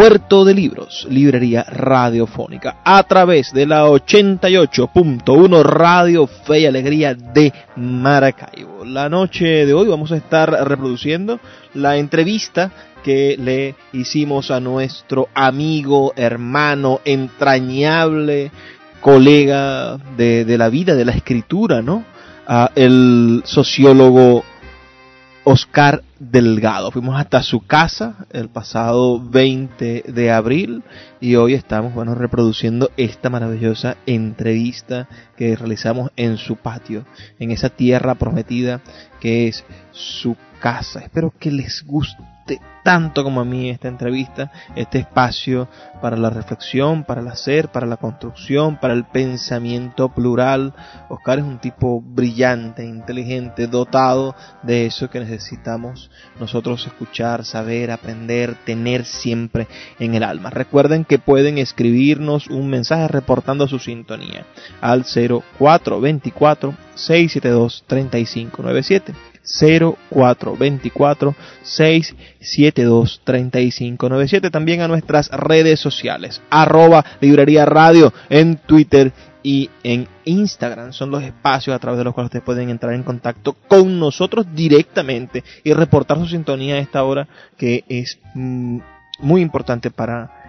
Puerto de Libros, Librería Radiofónica, a través de la 88.1 Radio Fe y Alegría de Maracaibo. La noche de hoy vamos a estar reproduciendo la entrevista que le hicimos a nuestro amigo, hermano, entrañable, colega de, la vida, de la escritura, ¿no? A el sociólogo Oscar Delgado. Fuimos hasta su casa el pasado 20 de abril y hoy estamos bueno, reproduciendo esta maravillosa entrevista que realizamos en su patio, en esa tierra prometida que es su casa. Espero que les guste tanto como a mí esta entrevista, este espacio para la reflexión, para el hacer, para la construcción, para el pensamiento plural. Oscar es un tipo brillante, inteligente, dotado de eso que necesitamos nosotros escuchar, saber, aprender, tener siempre en el alma. Recuerden que pueden escribirnos un mensaje reportando su sintonía al 0424 672 3597. 0424 672 3597 también a nuestras redes sociales arroba librería radio en Twitter y en Instagram. Son los espacios a través de los cuales ustedes pueden entrar en contacto con nosotros directamente y reportar su sintonía a esta hora que es mm, muy importante para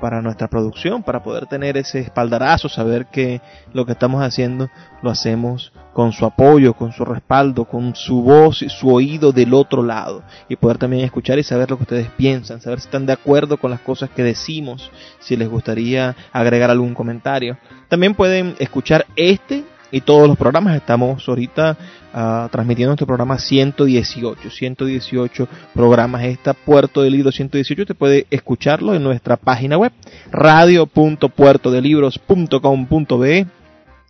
para nuestra producción, para poder tener ese espaldarazo, saber que lo que estamos haciendo lo hacemos con su apoyo, con su respaldo, con su voz y su oído del otro lado y poder también escuchar y saber lo que ustedes piensan, saber si están de acuerdo con las cosas que decimos, si les gustaría agregar algún comentario. También pueden escuchar este y todos los programas. Estamos ahorita uh, transmitiendo nuestro programa 118, 118 programas. Esta Puerto de Libros 118 usted puede escucharlo en nuestra página web radio.puertodelibros.com.be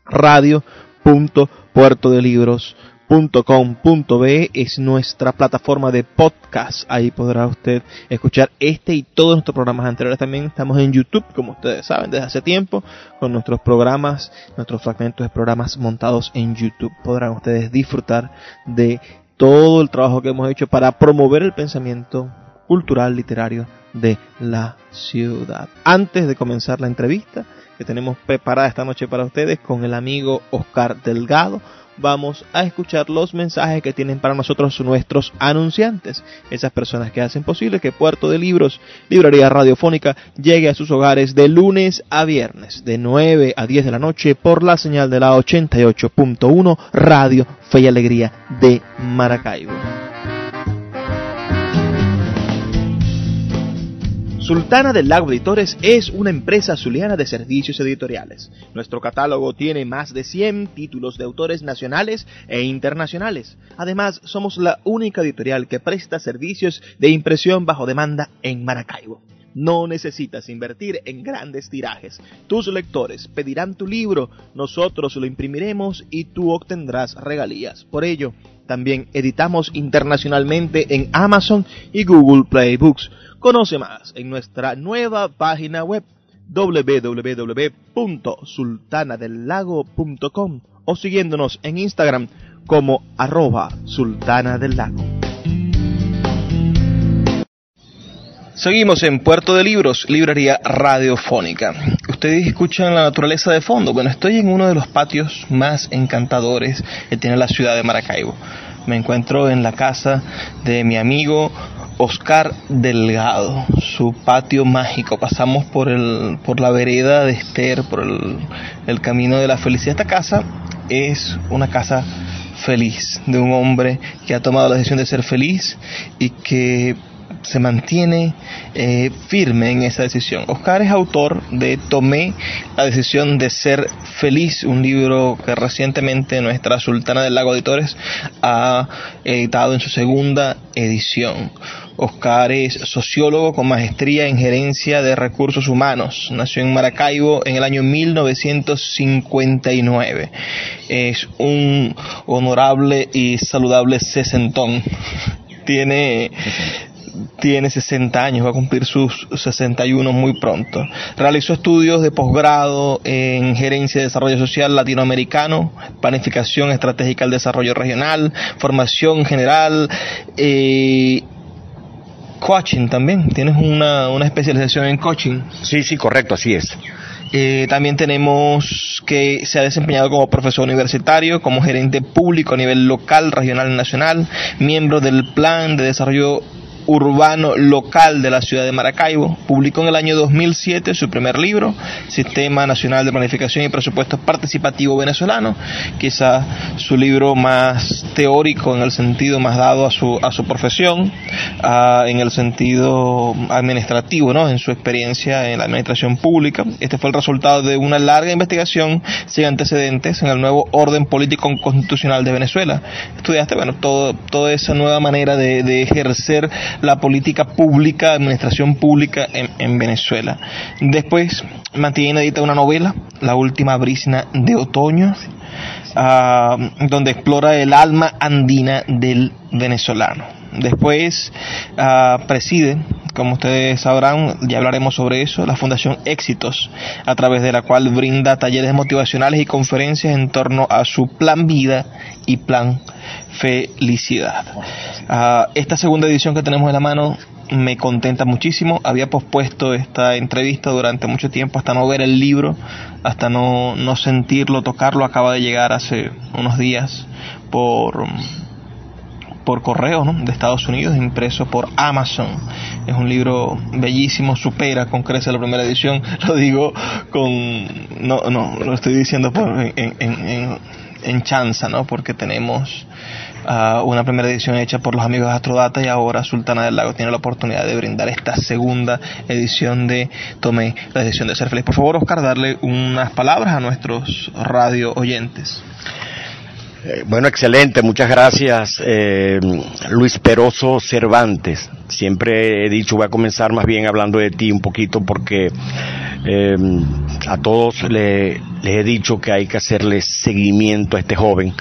radio.puertodelibros.com .com.be es nuestra plataforma de podcast. Ahí podrá usted escuchar este y todos nuestros programas anteriores. También estamos en YouTube, como ustedes saben, desde hace tiempo, con nuestros programas, nuestros fragmentos de programas montados en YouTube. Podrán ustedes disfrutar de todo el trabajo que hemos hecho para promover el pensamiento cultural, literario de la ciudad. Antes de comenzar la entrevista que tenemos preparada esta noche para ustedes con el amigo Oscar Delgado, vamos a escuchar los mensajes que tienen para nosotros nuestros anunciantes, esas personas que hacen posible que Puerto de Libros, Librería Radiofónica, llegue a sus hogares de lunes a viernes, de 9 a 10 de la noche, por la señal de la 88.1 Radio Fe y Alegría de Maracaibo. Sultana del Lago Editores es una empresa zuliana de servicios editoriales. Nuestro catálogo tiene más de 100 títulos de autores nacionales e internacionales. Además, somos la única editorial que presta servicios de impresión bajo demanda en Maracaibo. No necesitas invertir en grandes tirajes. Tus lectores pedirán tu libro, nosotros lo imprimiremos y tú obtendrás regalías. Por ello, también editamos internacionalmente en Amazon y Google Play Books. Conoce más en nuestra nueva página web www.sultanadelago.com o siguiéndonos en Instagram como arroba sultana del lago. Seguimos en Puerto de Libros, librería radiofónica. Ustedes escuchan la naturaleza de fondo. Bueno, estoy en uno de los patios más encantadores que tiene la ciudad de Maracaibo. Me encuentro en la casa de mi amigo Oscar Delgado, su patio mágico. Pasamos por, el, por la vereda de Esther, por el, camino de la felicidad. Esta casa es una casa feliz, de un hombre que ha tomado la decisión de ser feliz y que se mantiene eh, firme en esa decisión. Oscar es autor de Tomé la decisión de ser feliz, un libro que recientemente nuestra Sultana del Lago Editores ha editado en su segunda edición. Oscar es sociólogo con maestría en gerencia de recursos humanos. Nació en Maracaibo en el año 1959. Es un honorable y saludable sesentón. Tiene tiene 60 años, va a cumplir sus 61 muy pronto. Realizó estudios de posgrado en gerencia de desarrollo social latinoamericano, planificación estratégica del desarrollo regional, formación general, eh, coaching también. Tienes una, una especialización en coaching. Sí, sí, correcto, así es. Eh, también tenemos que se ha desempeñado como profesor universitario, como gerente público a nivel local, regional y nacional, miembro del Plan de Desarrollo urbano local de la ciudad de Maracaibo. Publicó en el año 2007 su primer libro, Sistema Nacional de Planificación y Presupuestos Participativo Venezolano, quizás su libro más teórico en el sentido más dado a su, a su profesión, en el sentido administrativo, ¿no? en su experiencia en la administración pública. Este fue el resultado de una larga investigación sin antecedentes en el nuevo orden político constitucional de Venezuela. Estudiaste, bueno, todo, toda esa nueva manera de ejercer la política pública, administración pública en, Venezuela. Después mantiene edita una novela, La última brisna de otoño, ah, donde explora el alma andina del venezolano. Después ah, preside, como ustedes sabrán, ya hablaremos sobre eso, la Fundación Éxitos, a través de la cual brinda talleres motivacionales y conferencias en torno a su plan vida y plan felicidad. Ah, esta segunda edición que tenemos en la mano me contenta muchísimo. Había pospuesto esta entrevista durante mucho tiempo hasta no ver el libro, hasta no, no sentirlo, tocarlo. Acaba de llegar hace unos días por por correo ¿no? de Estados Unidos, impreso por Amazon. Es un libro bellísimo, supera con crece la primera edición. Lo digo con. No, no, lo estoy diciendo por, en, en, en, en chanza, ¿no? porque tenemos una primera edición hecha por los amigos de Astrodata y ahora Sultana del Lago tiene la oportunidad de brindar esta segunda edición de Tomé la decisión de ser feliz. Por favor, Oscar, darle unas palabras a nuestros radio oyentes. Eh, bueno, excelente, muchas gracias eh, Luis Peroso Cervantes. Siempre he dicho, voy a comenzar más bien hablando de ti un poquito porque eh, a todos le, les he dicho que hay que hacerle seguimiento a este joven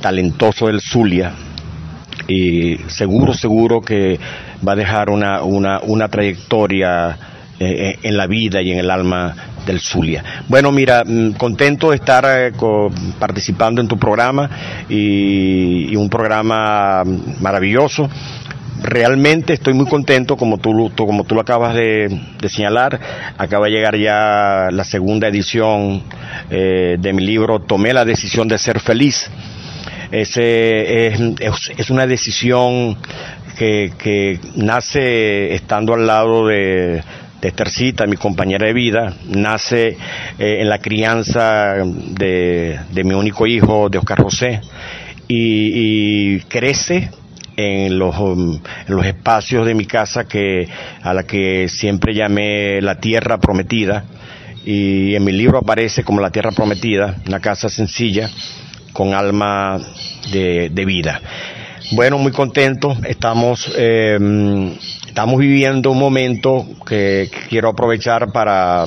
talentoso del Zulia y seguro, seguro que va a dejar una, una, una trayectoria eh, en la vida y en el alma del Zulia. Bueno, mira, mm, contento de estar eh, participando en tu programa y, un programa maravilloso realmente estoy muy contento, como tú, como tú lo acabas de, señalar. Acaba de llegar ya la segunda edición eh, de mi libro Tomé la decisión de ser feliz. Ese es, es, una decisión que, que, nace estando al lado de, de Estercita, mi compañera de vida, nace eh, en la crianza de, de, mi único hijo, de Oscar José, y crece en los, en los espacios de mi casa que, a la que siempre llamé la tierra prometida, y en mi libro aparece como la tierra prometida, una casa sencilla, con alma de, vida. Bueno, muy contento. Estamos, em, estamos viviendo un momento que, quiero aprovechar para,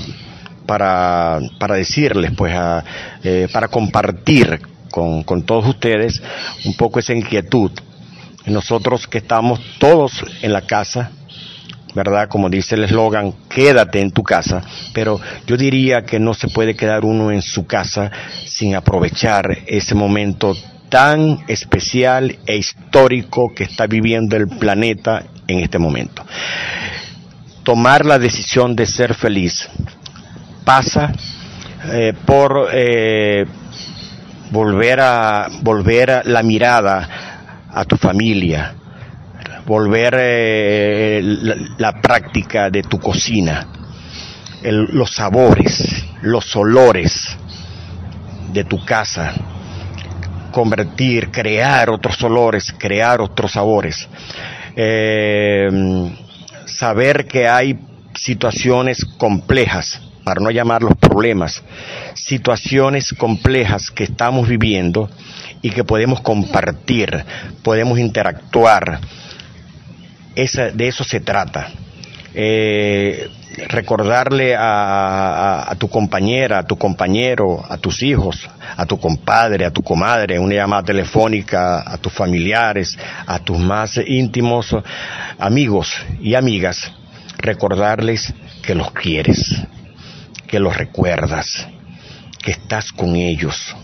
para, para decirles, pues, eh, para compartir con, con todos ustedes un poco esa inquietud. Nosotros que estamos todos en la casa, ¿verdad? Como dice el eslogan, quédate en tu casa, pero yo diría que no se puede quedar uno en su casa sin aprovechar ese momento tan especial e histórico que está viviendo el planeta en este momento. Tomar la decisión de ser feliz pasa eh, por eh, volver a volver a la mirada a tu familia, volver eh, la, práctica de tu cocina, los sabores, los olores de tu casa, convertir, crear otros olores, crear otros sabores, eh, saber que hay situaciones complejas, para no llamarlos problemas, situaciones complejas que estamos viviendo y que podemos compartir, podemos interactuar. de eso se trata. Eh, recordarle a, tu compañera, a tu compañero, a tus hijos, a tu compadre, a tu comadre, una llamada telefónica, a tus familiares, a tus más íntimos amigos y amigas, recordarles que los quieres, que los recuerdas, que estás con ellos.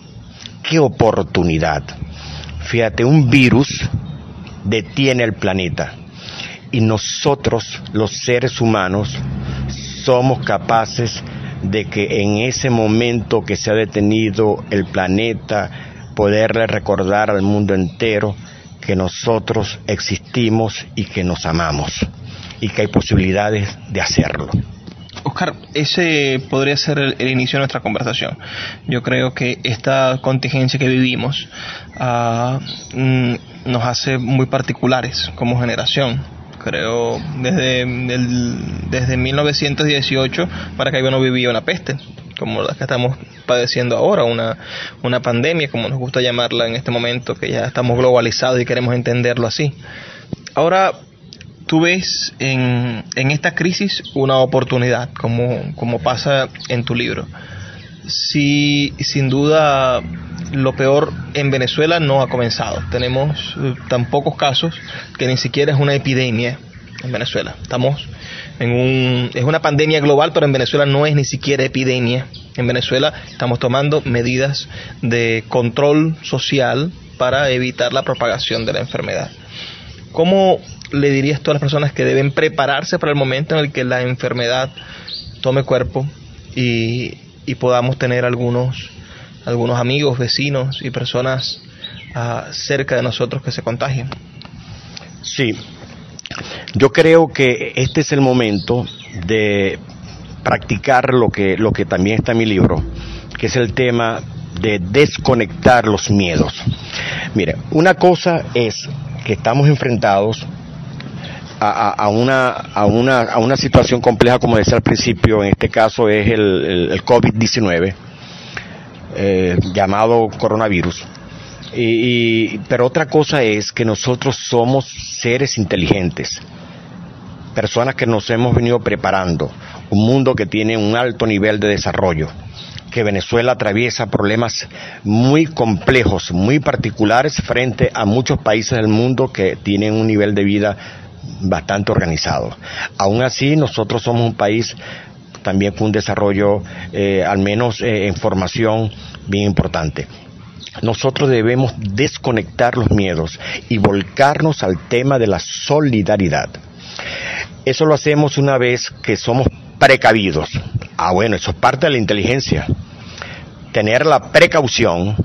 ¡Qué oportunidad! Fíjate, un virus detiene el planeta y nosotros, los seres humanos, somos capaces de que en ese momento que se ha detenido el planeta, poderle recordar al mundo entero que nosotros existimos y que nos amamos y que hay posibilidades de hacerlo. Oscar, ese podría ser el, inicio de nuestra conversación. Yo creo que esta contingencia que vivimos mm, nos hace muy particulares como generación creo, desde, desde 1918 para que no vivía una peste, como la que estamos padeciendo ahora, una, una pandemia, como nos gusta llamarla en este momento, que ya estamos globalizados y queremos entenderlo así. Ahora, tú ves en, en esta crisis una oportunidad, como, como pasa en tu libro. Si sin duda lo peor en Venezuela no ha comenzado. Tenemos eh, tan pocos casos que ni siquiera es una epidemia en Venezuela. Estamos en un es una pandemia global, pero en Venezuela no es ni siquiera epidemia. En Venezuela estamos tomando medidas de control social para evitar la propagación de la enfermedad. ¿Cómo le dirías tú a las personas que deben prepararse para el momento en el que la enfermedad tome cuerpo y, y podamos tener algunos algunos amigos, vecinos y personas ah, cerca de nosotros que se contagien. Sí, yo creo que este es el momento de practicar lo que, lo que también está en mi libro, que es el tema de desconectar los miedos. Mire, una cosa es que estamos enfrentados a, una, a, una, a una situación compleja, como decía al principio, en este caso es el, el COVID-19, eh, llamado coronavirus. Y, pero otra cosa es que nosotros somos seres inteligentes, personas que nos hemos venido preparando, un mundo que tiene un alto nivel de desarrollo, que Venezuela atraviesa problemas muy complejos, muy particulares frente a muchos países del mundo que tienen un nivel de vida bastante organizado. Aún así, nosotros somos un país también con un desarrollo, eh, al menos eh, en formación, bien importante. Nosotros debemos desconectar los miedos y volcarnos al tema de la solidaridad. Eso lo hacemos una vez que somos precavidos. Ah, bueno, eso es parte de la inteligencia. Tener la precaución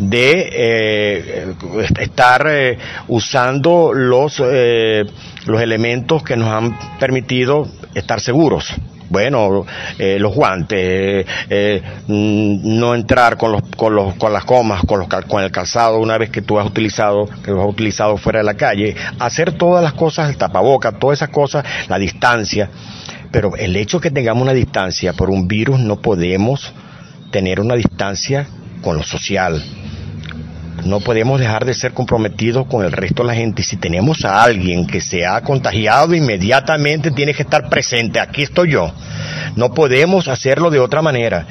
de eh, estar usando los, los elementos que nos han permitido estar seguros. Bueno, eh, los guantes, eh, mm, no entrar con, los, con, los, con las comas, con, los, con el calzado una vez que tú has utilizado, que lo has utilizado fuera de la calle, hacer todas las cosas, el tapaboca, todas esas cosas, la distancia. Pero el hecho que tengamos una distancia por un virus no podemos tener una distancia con lo social no podemos dejar de ser comprometidos con el resto de la gente. Si tenemos a alguien que se ha contagiado, inmediatamente tiene que estar presente. Aquí estoy yo. No podemos hacerlo de otra manera.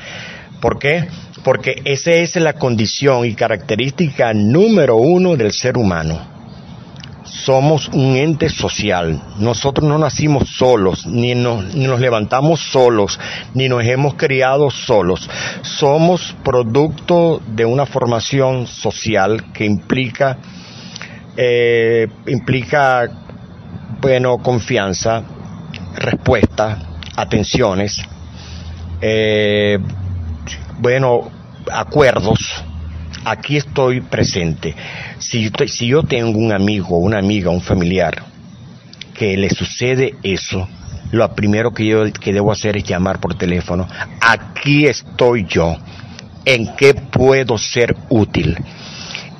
¿Por qué? Porque esa es la condición y característica número uno del ser humano somos un ente social. Nosotros no nacimos solos, ni nos, nos, levantamos solos, ni nos hemos criado solos. Somos producto de una formación social que implica, eh, implica, bueno, confianza, respuesta, atenciones, eh, bueno, acuerdos aquí estoy presente. Si, yo tengo un amigo, una amiga, un familiar que le sucede eso, lo primero que yo que debo hacer es llamar por teléfono. Aquí estoy yo. ¿En qué puedo ser útil?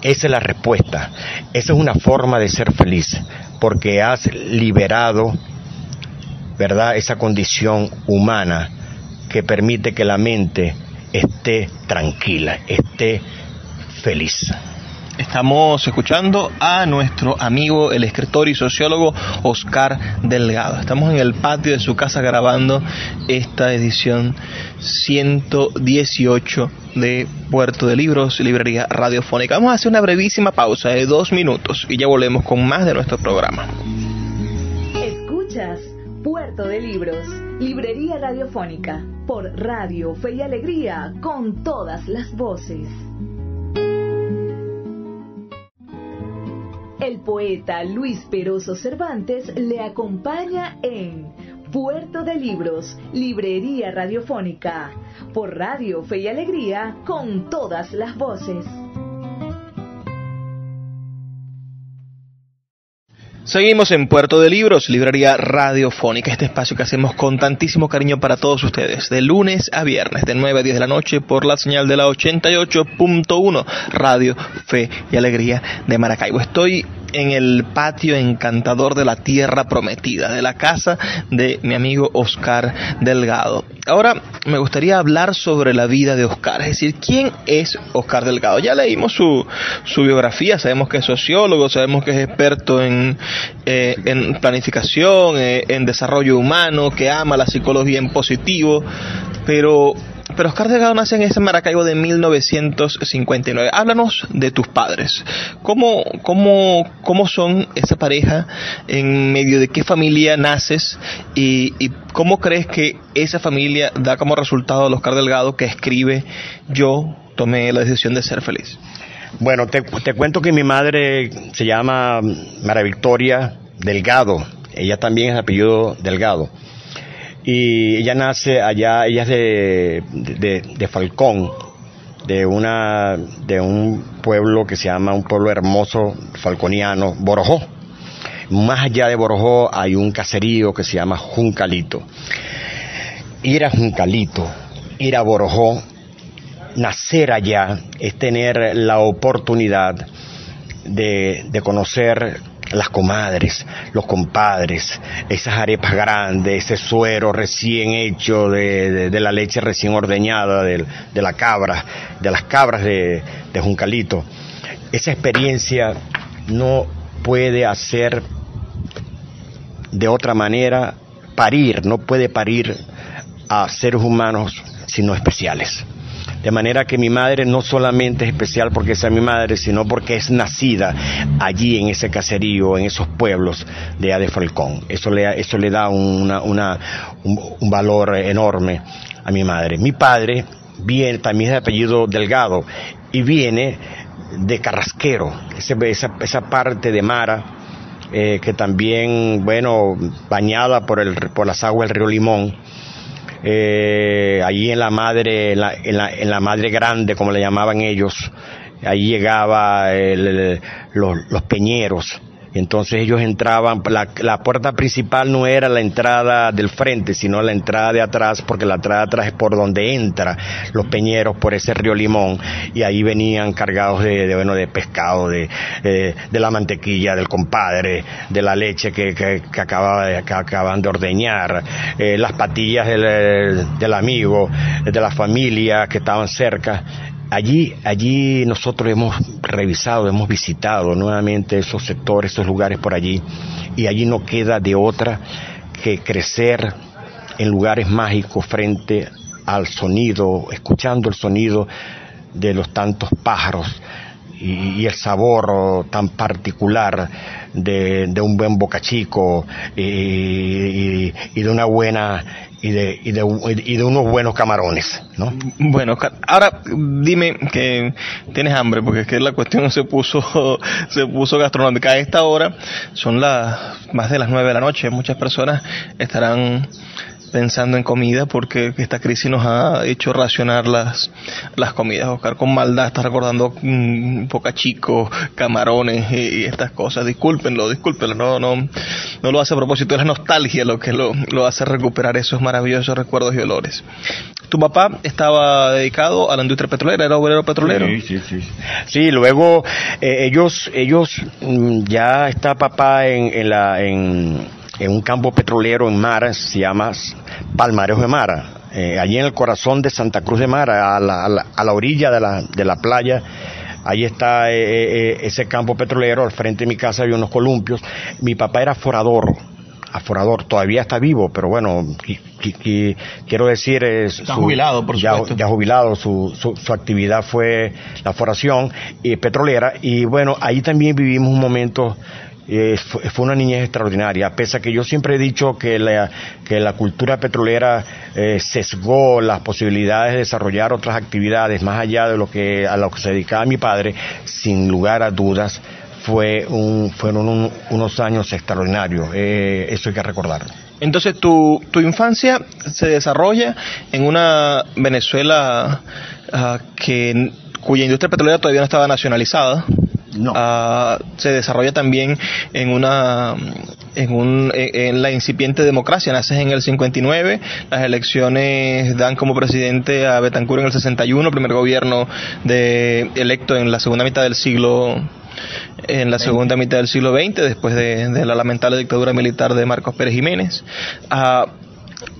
Esa es la respuesta. Esa es una forma de ser feliz, porque has liberado, ¿verdad? Esa condición humana que permite que la mente esté tranquila, esté feliz. Estamos escuchando a nuestro amigo, el escritor y sociólogo Oscar Delgado. Estamos en el patio de su casa grabando esta edición 118 de Puerto de Libros, Librería Radiofónica. Vamos a hacer una brevísima pausa de dos minutos y ya volvemos con más de nuestro programa. Escuchas Puerto de Libros, Librería Radiofónica, por Radio Fe y Alegría, con todas las voces. El poeta Luis Peroso Cervantes le acompaña en Puerto de Libros, Librería Radiofónica, por Radio Fe y Alegría, con todas las voces. Seguimos en Puerto de Libros, librería radiofónica, este espacio que hacemos con tantísimo cariño para todos ustedes, de lunes a viernes, de 9 a 10 de la noche, por la señal de la 88.1, Radio Fe y Alegría de Maracaibo. Estoy en el patio encantador de la tierra prometida, de la casa de mi amigo Oscar Delgado. Ahora me gustaría hablar sobre la vida de Oscar, es decir, ¿quién es Oscar Delgado? Ya leímos su, su biografía, sabemos que es sociólogo, sabemos que es experto en, eh, en planificación, eh, en desarrollo humano, que ama la psicología en positivo, pero pero Oscar Delgado nace en ese Maracaibo de 1959. Háblanos de tus padres. ¿Cómo, cómo, cómo son esa pareja? ¿En medio de qué familia naces? Y, cómo crees que esa familia da como resultado al Oscar Delgado que escribe Yo tomé la decisión de ser feliz? Bueno, te, te cuento que mi madre se llama María Victoria Delgado. Ella también es apellido Delgado y ella nace allá, ella es de, de, de, Falcón, de una de un pueblo que se llama un pueblo hermoso falconiano, Borojó. Más allá de Borojó hay un caserío que se llama Juncalito. Ir a Juncalito, ir a Borojó, nacer allá es tener la oportunidad de, de conocer las comadres, los compadres, esas arepas grandes, ese suero recién hecho de, de, la leche recién ordeñada de, de, la cabra, de las cabras de, de Juncalito. Esa experiencia no puede hacer de otra manera parir, no puede parir a seres humanos sino especiales. De manera que mi madre no solamente es especial porque sea mi madre, sino porque es nacida allí en ese caserío, en esos pueblos de Ade Falcón. Eso le, eso le da un, valor enorme a mi madre. Mi padre viene, también es de apellido Delgado, y viene de Carrasquero, esa parte de Mara, eh, que también, bueno, bañada por, el, por las aguas del río Limón, eh, allí en la madre, en la, en la, en la madre grande, como le llamaban ellos, allí llegaba el, los, los peñeros, entonces ellos entraban, la, la, puerta principal no era la entrada del frente, sino la entrada de atrás, porque la entrada de atrás es por donde entra los peñeros, por ese río Limón, y ahí venían cargados de, de bueno, de pescado, de, eh, de la mantequilla del compadre, de la leche que, que, que acababa de, que acaban de ordeñar, eh, las patillas del, del amigo, de la familia que estaban cerca, Allí, allí nosotros hemos revisado, hemos visitado nuevamente esos sectores, esos lugares por allí, y allí no queda de otra que crecer en lugares mágicos frente al sonido, escuchando el sonido de los tantos pájaros y, y el sabor tan particular de, de un buen bocachico y, y, y de una buena y de, y de, y de unos buenos camarones, ¿no? Bueno, ahora dime que tienes hambre, porque es que la cuestión se puso, se puso gastronómica. A esta hora son las más de las nueve de la noche, muchas personas estarán pensando en comida porque esta crisis nos ha hecho racionar las, las comidas. Oscar, con maldad estás recordando un mm, chico, camarones y, estas cosas. Discúlpenlo, discúlpenlo, no, no, no lo hace a propósito, es la nostalgia lo que lo, lo hace recuperar esos maravillosos recuerdos y olores. Tu papá estaba dedicado a la industria petrolera, era obrero petrolero. Sí, sí, sí. Sí, luego eh, ellos, ellos mm, ya está papá en, en la, en, en un campo petrolero en Mara, se llama Palmarejo de Mara, eh, allí en el corazón de Santa Cruz de Mara, a la, a la, orilla de la, de la playa. Ahí está eh, ese campo petrolero, al frente de mi casa había unos columpios. Mi papá era forador, aforador, todavía está vivo, pero bueno, quiero decir... Es está jubilado, por ya, supuesto. Ya jubilado, su, su, actividad fue la foración y petrolera, y bueno, ahí también vivimos un momento eh, fue, una niñez extraordinaria, pese a que yo siempre he dicho que la, que la cultura petrolera eh, sesgó las posibilidades de desarrollar otras actividades más allá de lo que a lo que se dedicaba mi padre, sin lugar a dudas, fue un, fueron unos años extraordinarios. Eh, eso hay que recordarlo. Entonces, tu, tu infancia se desarrolla en una Venezuela ah, cuya industria petrolera todavía no estaba nacionalizada. No. Ah, se desarrolla también en una en, un, en la incipiente democracia. Naces en el 59, las elecciones dan como presidente a Betancourt en el 61, primer gobierno de electo en la segunda mitad del siglo en la segunda mitad del siglo XX, después de, la lamentable dictadura militar de Marcos Pérez Jiménez. Ah,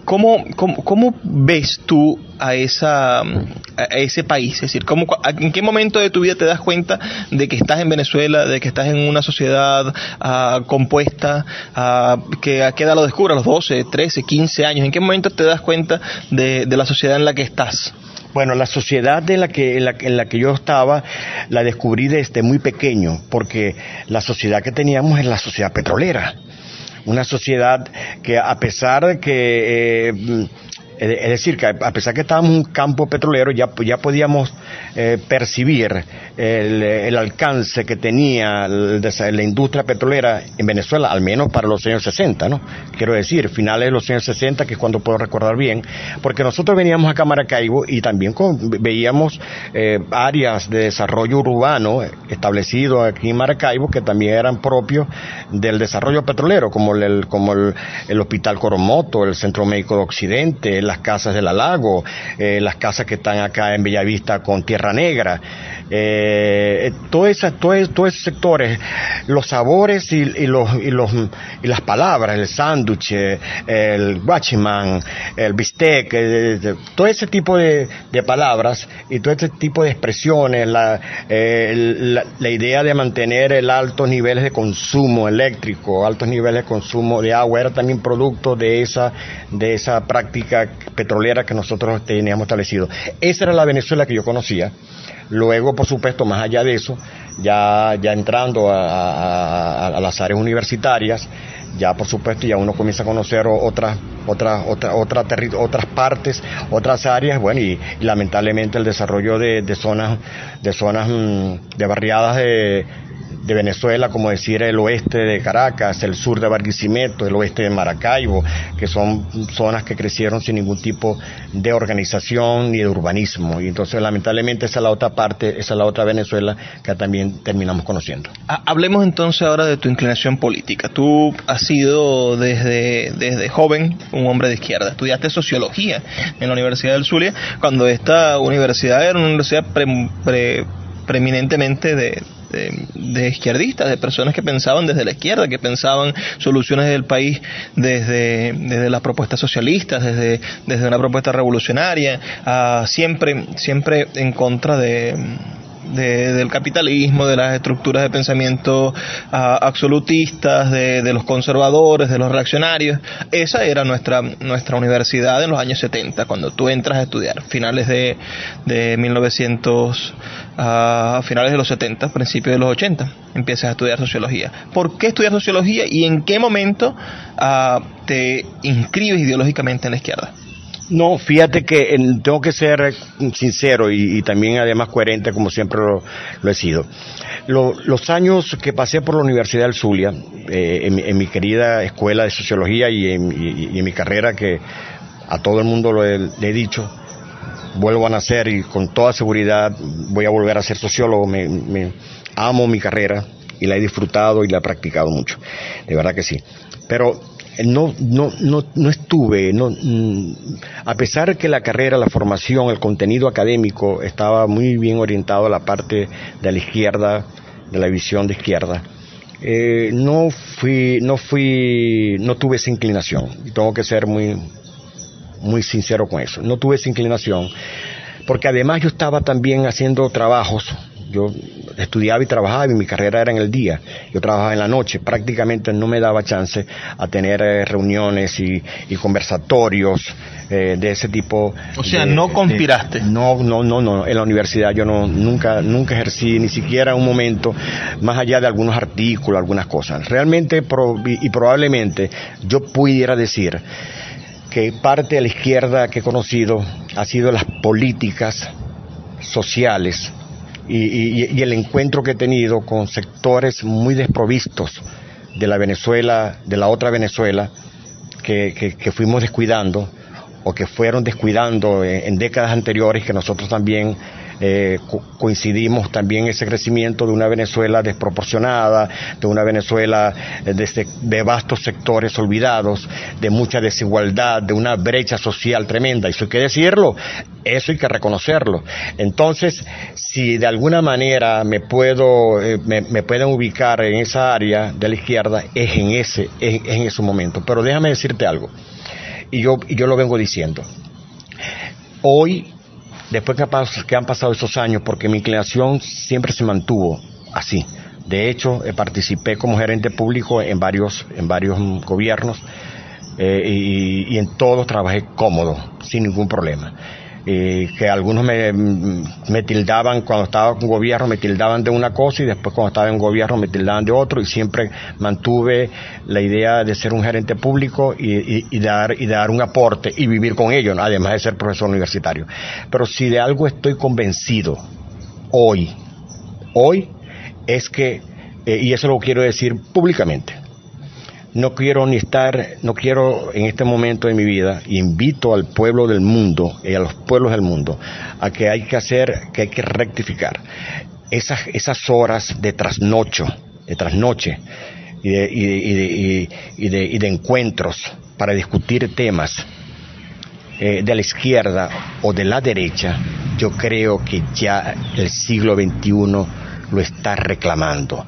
¿Cómo, cómo, ves tú a, esa, a ese país? Es decir, ¿cómo, ¿en qué momento de tu vida te das cuenta de que estás en Venezuela, de que estás en una sociedad ah, compuesta, uh, que a qué edad lo descubres, a los 12, 13, 15 años? ¿En qué momento te das cuenta de, de la sociedad en la que estás? Bueno, la sociedad en la, que, en, la, que yo estaba la descubrí desde muy pequeño, porque la sociedad que teníamos es la sociedad petrolera. Una sociedad que a pesar de que eh, es decir, que a pesar que estábamos en un campo petrolero, ya, ya podíamos eh, percibir el, alcance que tenía la industria petrolera en Venezuela, al menos para los años 60, ¿no? Quiero decir, finales de los años 60, que es cuando puedo recordar bien, porque nosotros veníamos acá a Maracaibo y también veíamos eh, áreas de desarrollo urbano establecidos aquí en Maracaibo que también eran propios del desarrollo petrolero, como el, como el, Hospital Coromoto, el Centro Médico de Occidente, las casas del Lago, eh, las casas que están acá en Bellavista con Tierra Negra, eh, todos esos sectores, los sabores y, los, y, los, y las palabras, el sándwich, el guachimán, el bistec, eh, todo ese tipo de, palabras y todo ese tipo de expresiones, la, la, la, idea de mantener el altos niveles de consumo eléctrico, altos niveles de consumo de agua, era también producto de esa, de esa práctica petrolera que nosotros teníamos establecido. Esa era la Venezuela que yo conocía. Luego, por supuesto, más allá de eso, ya, ya entrando a, las áreas universitarias, ya por supuesto ya uno comienza a conocer otras otras otras otras otras partes otras áreas bueno y, lamentablemente el desarrollo de, de zonas de zonas mm, de barriadas de de Venezuela, como decir el oeste de Caracas, el sur de Barquisimeto, el oeste de Maracaibo, que son zonas que crecieron sin ningún tipo de organización ni de urbanismo. Y entonces, lamentablemente, esa es la otra parte, esa es la otra Venezuela que también terminamos conociendo. Hablemos entonces ahora de tu inclinación política. Tú has sido desde, desde joven un hombre de izquierda. Estudiaste sociología en la Universidad del Zulia, cuando esta universidad era una universidad preeminentemente de, de, izquierdistas, de personas que pensaban desde la izquierda, que pensaban soluciones del país desde, desde las propuestas socialistas, desde, desde una propuesta revolucionaria, siempre, siempre en contra de del capitalismo, de las estructuras de pensamiento absolutistas, de, los conservadores, de los reaccionarios. Esa era nuestra, nuestra universidad en los años 70, cuando tú entras a estudiar, finales de, de 1900, a finales de los 70, principios de los 80, empiezas a estudiar sociología. ¿Por qué estudiar sociología y en qué momento te inscribes ideológicamente en la izquierda? No, fíjate que tengo que ser sincero y, también además coherente como siempre lo, he sido. los años que pasé por la Universidad del Zulia, eh, en, mi querida escuela de sociología y en, mi carrera que a todo el mundo lo he, le he dicho, vuelvo a nacer y con toda seguridad voy a volver a ser sociólogo, me, amo mi carrera y la he disfrutado y la he practicado mucho, de verdad que sí. Pero no, no, no, no estuve, no, mm, a pesar que la carrera, la formación, el contenido académico estaba muy bien orientado a la parte de la izquierda, de la visión de izquierda, eh, no fui, no fui, no tuve esa inclinación, y tengo que ser muy, muy sincero con eso, no tuve esa inclinación, porque además yo estaba también haciendo trabajos. Yo estudiaba y trabajaba y mi carrera era en el día. Yo trabajaba en la noche. Prácticamente no me daba chance a tener eh, reuniones y, conversatorios eh, de ese tipo. O sea, no conspiraste. no, no, no, no. En la universidad yo no, nunca, nunca ejercí ni siquiera un momento más allá de algunos artículos, algunas cosas. Realmente y probablemente yo pudiera decir que parte de la izquierda que he conocido ha sido las políticas sociales y, el encuentro que he tenido con sectores muy desprovistos de la Venezuela, de la otra Venezuela, que, fuimos descuidando o que fueron descuidando en décadas anteriores que nosotros también eh, coincidimos también ese crecimiento de una Venezuela desproporcionada, de una Venezuela eh, de, de, vastos sectores olvidados, de mucha desigualdad, de una brecha social tremenda. Eso hay que decirlo, eso hay que reconocerlo. Entonces, si de alguna manera me puedo, eh, me, pueden ubicar en esa área de la izquierda, es en ese, es, en ese momento. Pero déjame decirte algo, y yo, y yo lo vengo diciendo. Hoy después que, han pasado esos años, porque mi inclinación siempre se mantuvo así. De hecho, eh, participé como gerente público en varios, en varios gobiernos eh, y, en todos trabajé cómodo, sin ningún problema que algunos me, tildaban cuando estaba con gobierno, me tildaban de una cosa y después cuando estaba en gobierno me tildaban de otro y siempre mantuve la idea de ser un gerente público y, dar, y dar un aporte y vivir con ellos, además de ser profesor universitario. Pero si de algo estoy convencido hoy, hoy es que, eh, y eso lo quiero decir públicamente, no quiero ni estar, no quiero en este momento de mi vida, invito al pueblo del mundo y a los pueblos del mundo a que hay que hacer, que hay que rectificar esas, esas horas de trasnocho, de trasnoche y de, y de, y de, encuentros para discutir temas eh, de la izquierda o de la derecha, yo creo que ya el siglo XXI lo está reclamando.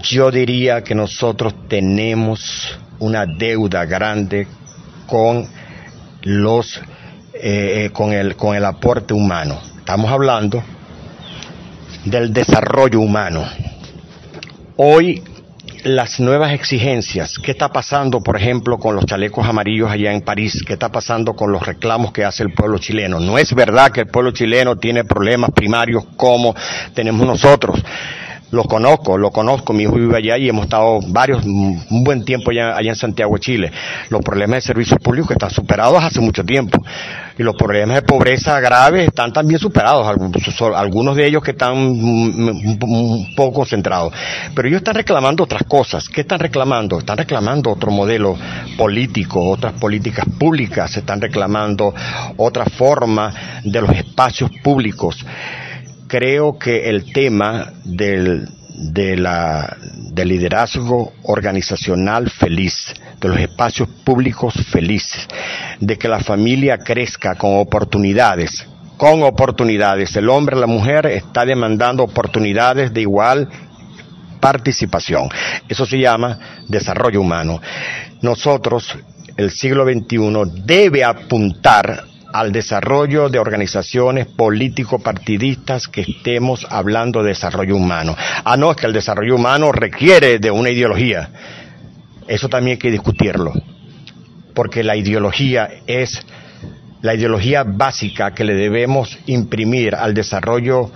Yo diría que nosotros tenemos una deuda grande con los eh, con el con el aporte humano. Estamos hablando del desarrollo humano. Hoy las nuevas exigencias, qué está pasando, por ejemplo, con los chalecos amarillos allá en París, qué está pasando con los reclamos que hace el pueblo chileno. No es verdad que el pueblo chileno tiene problemas primarios como tenemos nosotros. Lo conozco, lo conozco, mi hijo vive allá y hemos estado varios, un buen tiempo allá, allá en Santiago, Chile. Los problemas de servicios públicos están superados hace mucho tiempo y los problemas de pobreza grave están también superados, algunos de ellos que están un poco concentrados. Pero ellos están reclamando otras cosas. ¿Qué están reclamando? Están reclamando otro modelo político, otras políticas públicas, están reclamando otra forma de los espacios públicos creo que el tema del, de la, del liderazgo organizacional feliz, de los espacios públicos felices, de que la familia crezca con oportunidades, con oportunidades. El hombre, la mujer está demandando oportunidades de igual participación. Eso se llama desarrollo humano. Nosotros, el siglo XXI, debe apuntar al desarrollo de organizaciones político-partidistas que estemos hablando de desarrollo humano. Ah, no, es que el desarrollo humano requiere de una ideología. Eso también hay que discutirlo, porque la ideología es la ideología básica que le debemos imprimir al desarrollo,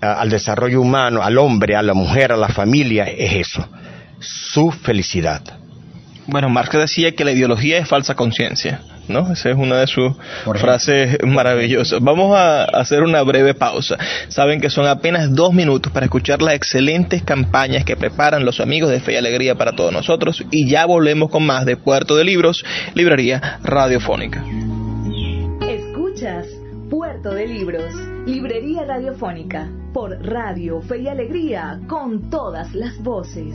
al desarrollo humano, al hombre, a la mujer, a la familia, es eso, su felicidad. Bueno, Marx decía que la ideología es falsa conciencia. ¿No? Esa es una de sus frases maravillosas. Vamos a hacer una breve pausa. Saben que son apenas dos minutos para escuchar las excelentes campañas que preparan los amigos de Fe y Alegría para todos nosotros y ya volvemos con más de Puerto de Libros, Librería Radiofónica. Escuchas Puerto de Libros, Librería Radiofónica, por Radio Fe y Alegría, con todas las voces.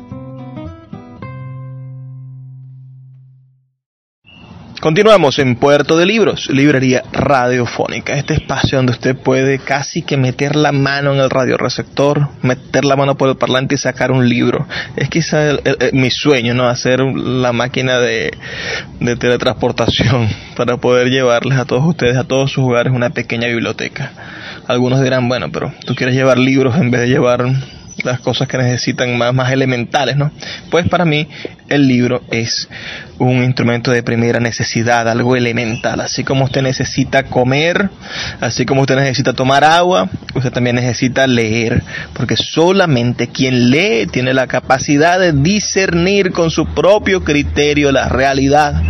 Continuamos en Puerto de Libros, librería radiofónica, este espacio donde usted puede casi que meter la mano en el radioreceptor, meter la mano por el parlante y sacar un libro. Es quizá mi sueño, ¿no? Hacer la máquina de, de teletransportación para poder llevarles a todos ustedes, a todos sus hogares, una pequeña biblioteca. Algunos dirán, bueno, pero tú quieres llevar libros en vez de llevar las cosas que necesitan más, más elementales, ¿no? Pues para mí el libro es un instrumento de primera necesidad, algo elemental. Así como usted necesita comer, así como usted necesita tomar agua, usted también necesita leer, porque solamente quien lee tiene la capacidad de discernir con su propio criterio la realidad.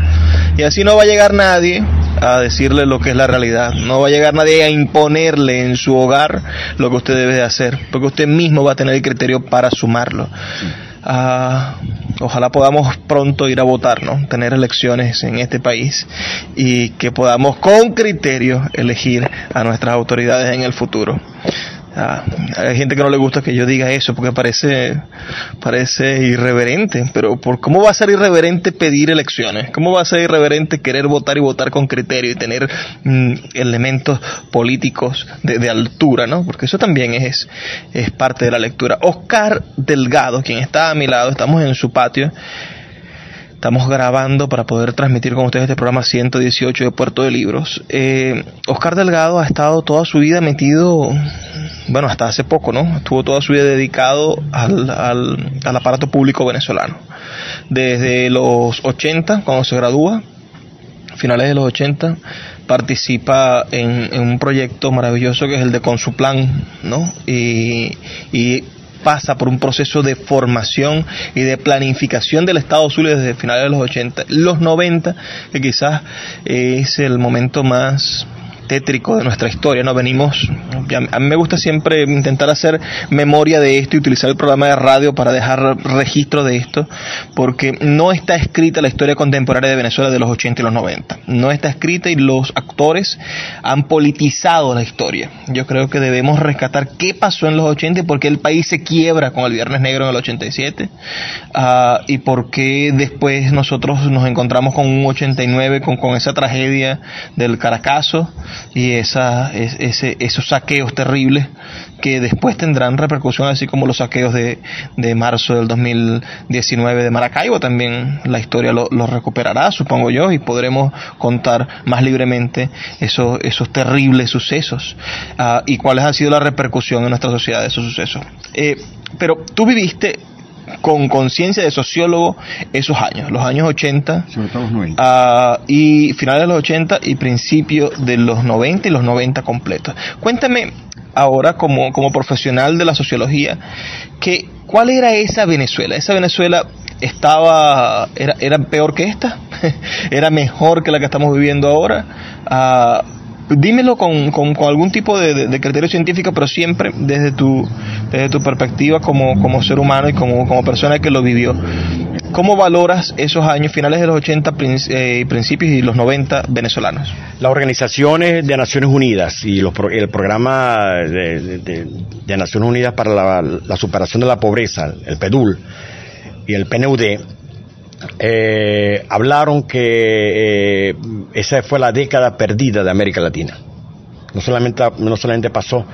Y así no va a llegar nadie a decirle lo que es la realidad. No va a llegar nadie a imponerle en su hogar lo que usted debe de hacer, porque usted mismo va a tener el criterio para sumarlo. Ah, ojalá podamos pronto ir a votar, ¿no? Tener elecciones en este país y que podamos con criterio elegir a nuestras autoridades en el futuro. Ah, hay gente que no le gusta que yo diga eso porque parece, parece irreverente, pero ¿por cómo va a ser irreverente pedir elecciones? ¿Cómo va a ser irreverente querer votar y votar con criterio y tener mm, elementos políticos de, de, altura, ¿no? Porque eso también es, es parte de la lectura. Oscar Delgado, quien está a mi lado, estamos en su patio, Estamos grabando para poder transmitir con ustedes este programa 118 de Puerto de Libros. Eh, Oscar Delgado ha estado toda su vida metido, bueno, hasta hace poco, ¿no? Estuvo toda su vida dedicado al, al, aparato público venezolano. Desde los 80, cuando se gradúa, finales de los 80, participa en, en, un proyecto maravilloso que es el de Consuplan, ¿no? Y, y pasa por un proceso de formación y de planificación del Estado Sur desde finales de los 80, los 90, que quizás es el momento más tétrico de nuestra historia, ¿no? Venimos, a mí me gusta siempre intentar hacer memoria de esto y utilizar el programa de radio para dejar registro de esto, porque no está escrita la historia contemporánea de Venezuela de los 80 y los 90. No está escrita y los actores han politizado la historia. Yo creo que debemos rescatar qué pasó en los 80 y por qué el país se quiebra con el Viernes Negro en el 87 uh, y por qué después nosotros nos encontramos con un 89 con, con esa tragedia del Caracazo y esa, ese, esos saqueos terribles que después tendrán repercusión, así como los saqueos de, de marzo del 2019 de Maracaibo. También la historia lo, lo recuperará, supongo yo, y podremos contar más libremente esos, esos terribles sucesos uh, y cuáles han sido la repercusión en nuestra sociedad de esos sucesos. Eh, pero tú viviste con conciencia de sociólogo esos años, los años 80 los 90. Uh, y finales de los 80 y principios de los 90 y los 90 completos. Cuéntame ahora como, como profesional de la sociología, que, ¿cuál era esa Venezuela? Esa Venezuela estaba, era, era peor que esta, era mejor que la que estamos viviendo ahora. Uh, dímelo con, con, algún tipo de, criterio científico, pero siempre desde tu, desde tu perspectiva como, como ser humano y como, como persona que lo vivió. ¿Cómo valoras esos años, finales de los 80 eh, principios y los 90 venezolanos? Las organizaciones de Naciones Unidas y los, el programa de, de, de Naciones Unidas para la, la superación de la pobreza, el PEDUL, y el PNUD, eh, hablaron que eh, esa fue la década perdida de América Latina. No solamente, no solamente pasó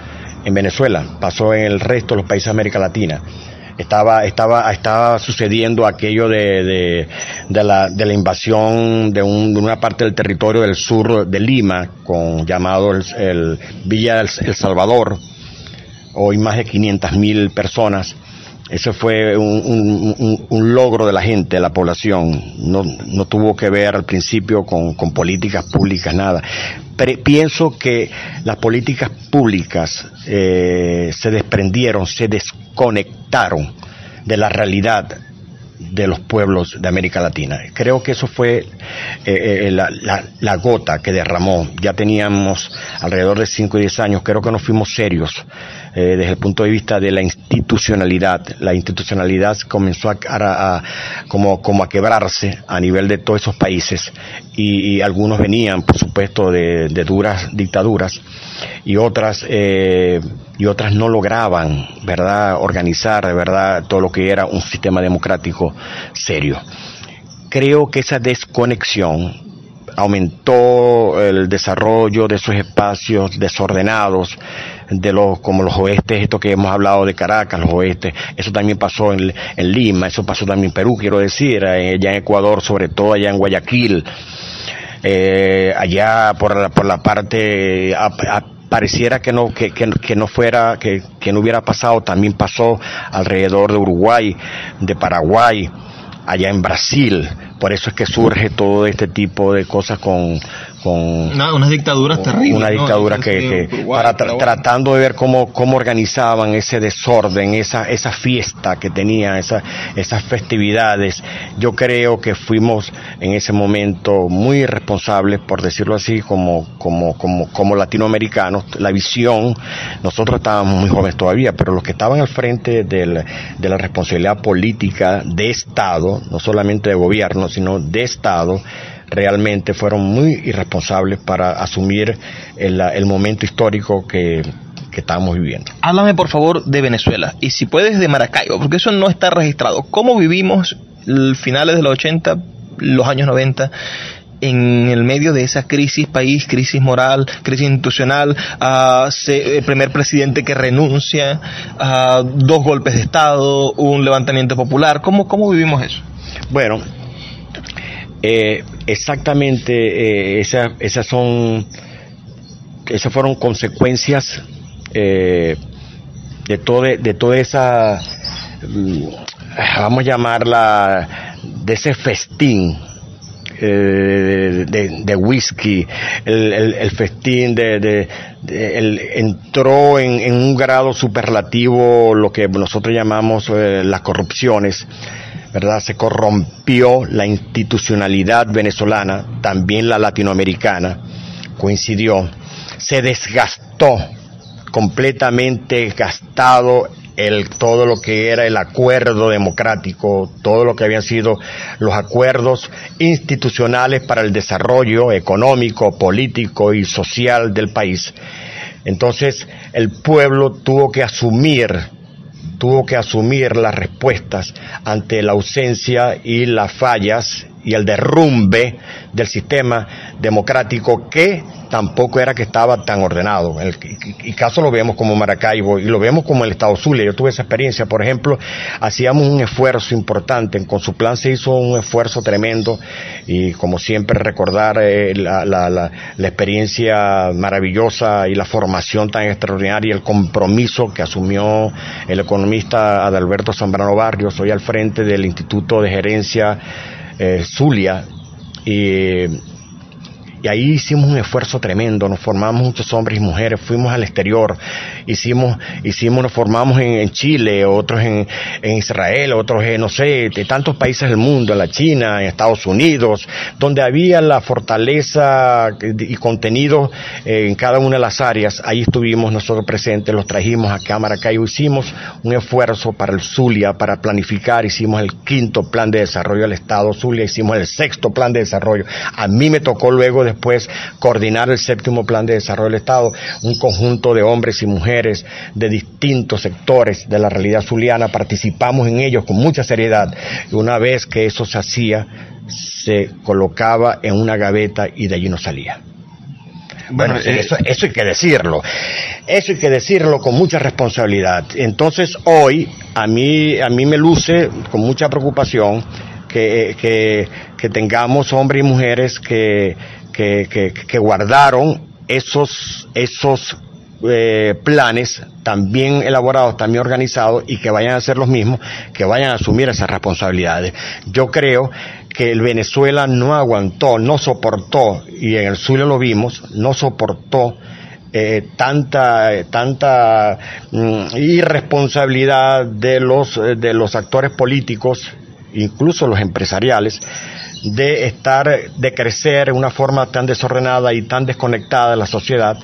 en Venezuela, pasó en el resto de los países de América Latina. Estaba, estaba, estaba sucediendo aquello de, de, la, de la invasión de, un, de, una parte del territorio del sur de Lima, con llamado el, Villa El, el Salvador, hoy más de 500 mil personas ese fue un, un, logro de la gente, de la población. No, no tuvo que ver al principio con, con políticas públicas, nada. Pero pienso que las políticas públicas eh, se desprendieron, se desconectaron de la realidad de los pueblos de América Latina. Creo que eso fue eh, eh, la, gota que derramó. Ya teníamos alrededor de 5 y 10 años, creo que no fuimos serios eh, desde el punto de vista de la institucionalidad. La institucionalidad comenzó a, como, como a quebrarse a nivel de todos esos países y, algunos venían, por supuesto, de, duras dictaduras y otras eh, y otras no lograban, verdad, organizar, verdad, todo lo que era un sistema democrático serio. Creo que esa desconexión aumentó el desarrollo de esos espacios desordenados de los como los oestes, esto que hemos hablado de Caracas, los oestes, eso también pasó en, Lima, eso pasó también en Perú, quiero decir, eh, allá en Ecuador, sobre todo allá en Guayaquil, eh, allá por la, por la parte pareciera que no que, que, no fuera que, que no hubiera pasado también pasó alrededor de Uruguay de Paraguay allá en Brasil. Por eso es que surge todo este tipo de cosas con unas dictaduras terribles. Una dictadura que, para tratando de ver cómo, cómo organizaban ese desorden, esa, esa fiesta que tenía, esa, esas festividades. Yo creo que fuimos en ese momento muy responsables, por decirlo así, como, como, como, como latinoamericanos. La visión, nosotros estábamos muy jóvenes todavía, pero los que estaban al frente del, de la responsabilidad política de Estado, no solamente de gobierno, sino de Estado, realmente fueron muy irresponsables para asumir el, momento histórico que, que estábamos viviendo. Háblame por favor de Venezuela y si puedes de Maracaibo, porque eso no está registrado. ¿Cómo vivimos finales de los 80, los años 90? en el medio de esa crisis país, crisis moral, crisis institucional, uh, el primer presidente que renuncia, a dos golpes de Estado, un levantamiento popular. ¿Cómo, cómo vivimos eso? Bueno, eh, exactamente eh, esas son esas fueron consecuencias eh, de todo de toda esa mm, vamos a llamarla de ese festín de, whisky, el, festín de, entró en, un grado superlativo lo que nosotros llamamos las corrupciones ¿verdad? Se corrompió la institucionalidad venezolana, también la latinoamericana, coincidió, se desgastó, completamente gastado el, todo lo que era el acuerdo democrático, todo lo que habían sido los acuerdos institucionales para el desarrollo económico, político y social del país. Entonces el pueblo tuvo que asumir tuvo que asumir las respuestas ante la ausencia y las fallas y el derrumbe del sistema democrático que tampoco era que estaba tan ordenado. En el caso lo vemos como Maracaibo y lo vemos como el Estado Zulia. Yo tuve esa experiencia, por ejemplo, hacíamos un esfuerzo importante, con su plan se hizo un esfuerzo tremendo y como siempre recordar eh, la, la, la, la, experiencia maravillosa y la formación tan extraordinaria, el compromiso que asumió el economista Adalberto Zambrano Barrios, hoy al frente del Instituto de Gerencia eh, Zulia y y ahí hicimos un esfuerzo tremendo, nos formamos muchos hombres y mujeres, fuimos al exterior, hicimos, hicimos, nos formamos en, Chile, otros en, Israel, otros en, no sé, de tantos países del mundo, en la China, en Estados Unidos, donde había la fortaleza y contenido en cada una de las áreas, ahí estuvimos nosotros presentes, los trajimos a Cámara y hicimos un esfuerzo para el Zulia, para planificar, hicimos el quinto plan de desarrollo del Estado Zulia, hicimos el sexto plan de desarrollo. A mí me tocó luego después coordinar el séptimo plan de desarrollo del Estado, un conjunto de hombres y mujeres de distintos sectores de la realidad zuliana, participamos en ellos con mucha seriedad y una vez que eso se hacía, se colocaba en una gaveta y de allí no salía. Bueno, eh, eso, eso hay que decirlo. Eso hay que decirlo con mucha responsabilidad. Entonces hoy a mí, a mí me luce con mucha preocupación que, que, que tengamos hombres y mujeres que, que, guardaron esos, esos eh, planes también elaborados, también organizados y que vayan a ser los mismos, que vayan a asumir esas responsabilidades. Yo creo que el Venezuela no aguantó, no soportó, y en el sur lo vimos, no soportó eh, tanta tanta mm, irresponsabilidad de los de los actores políticos incluso los empresariales, de estar, de crecer de una forma tan desordenada y tan desconectada de la sociedad,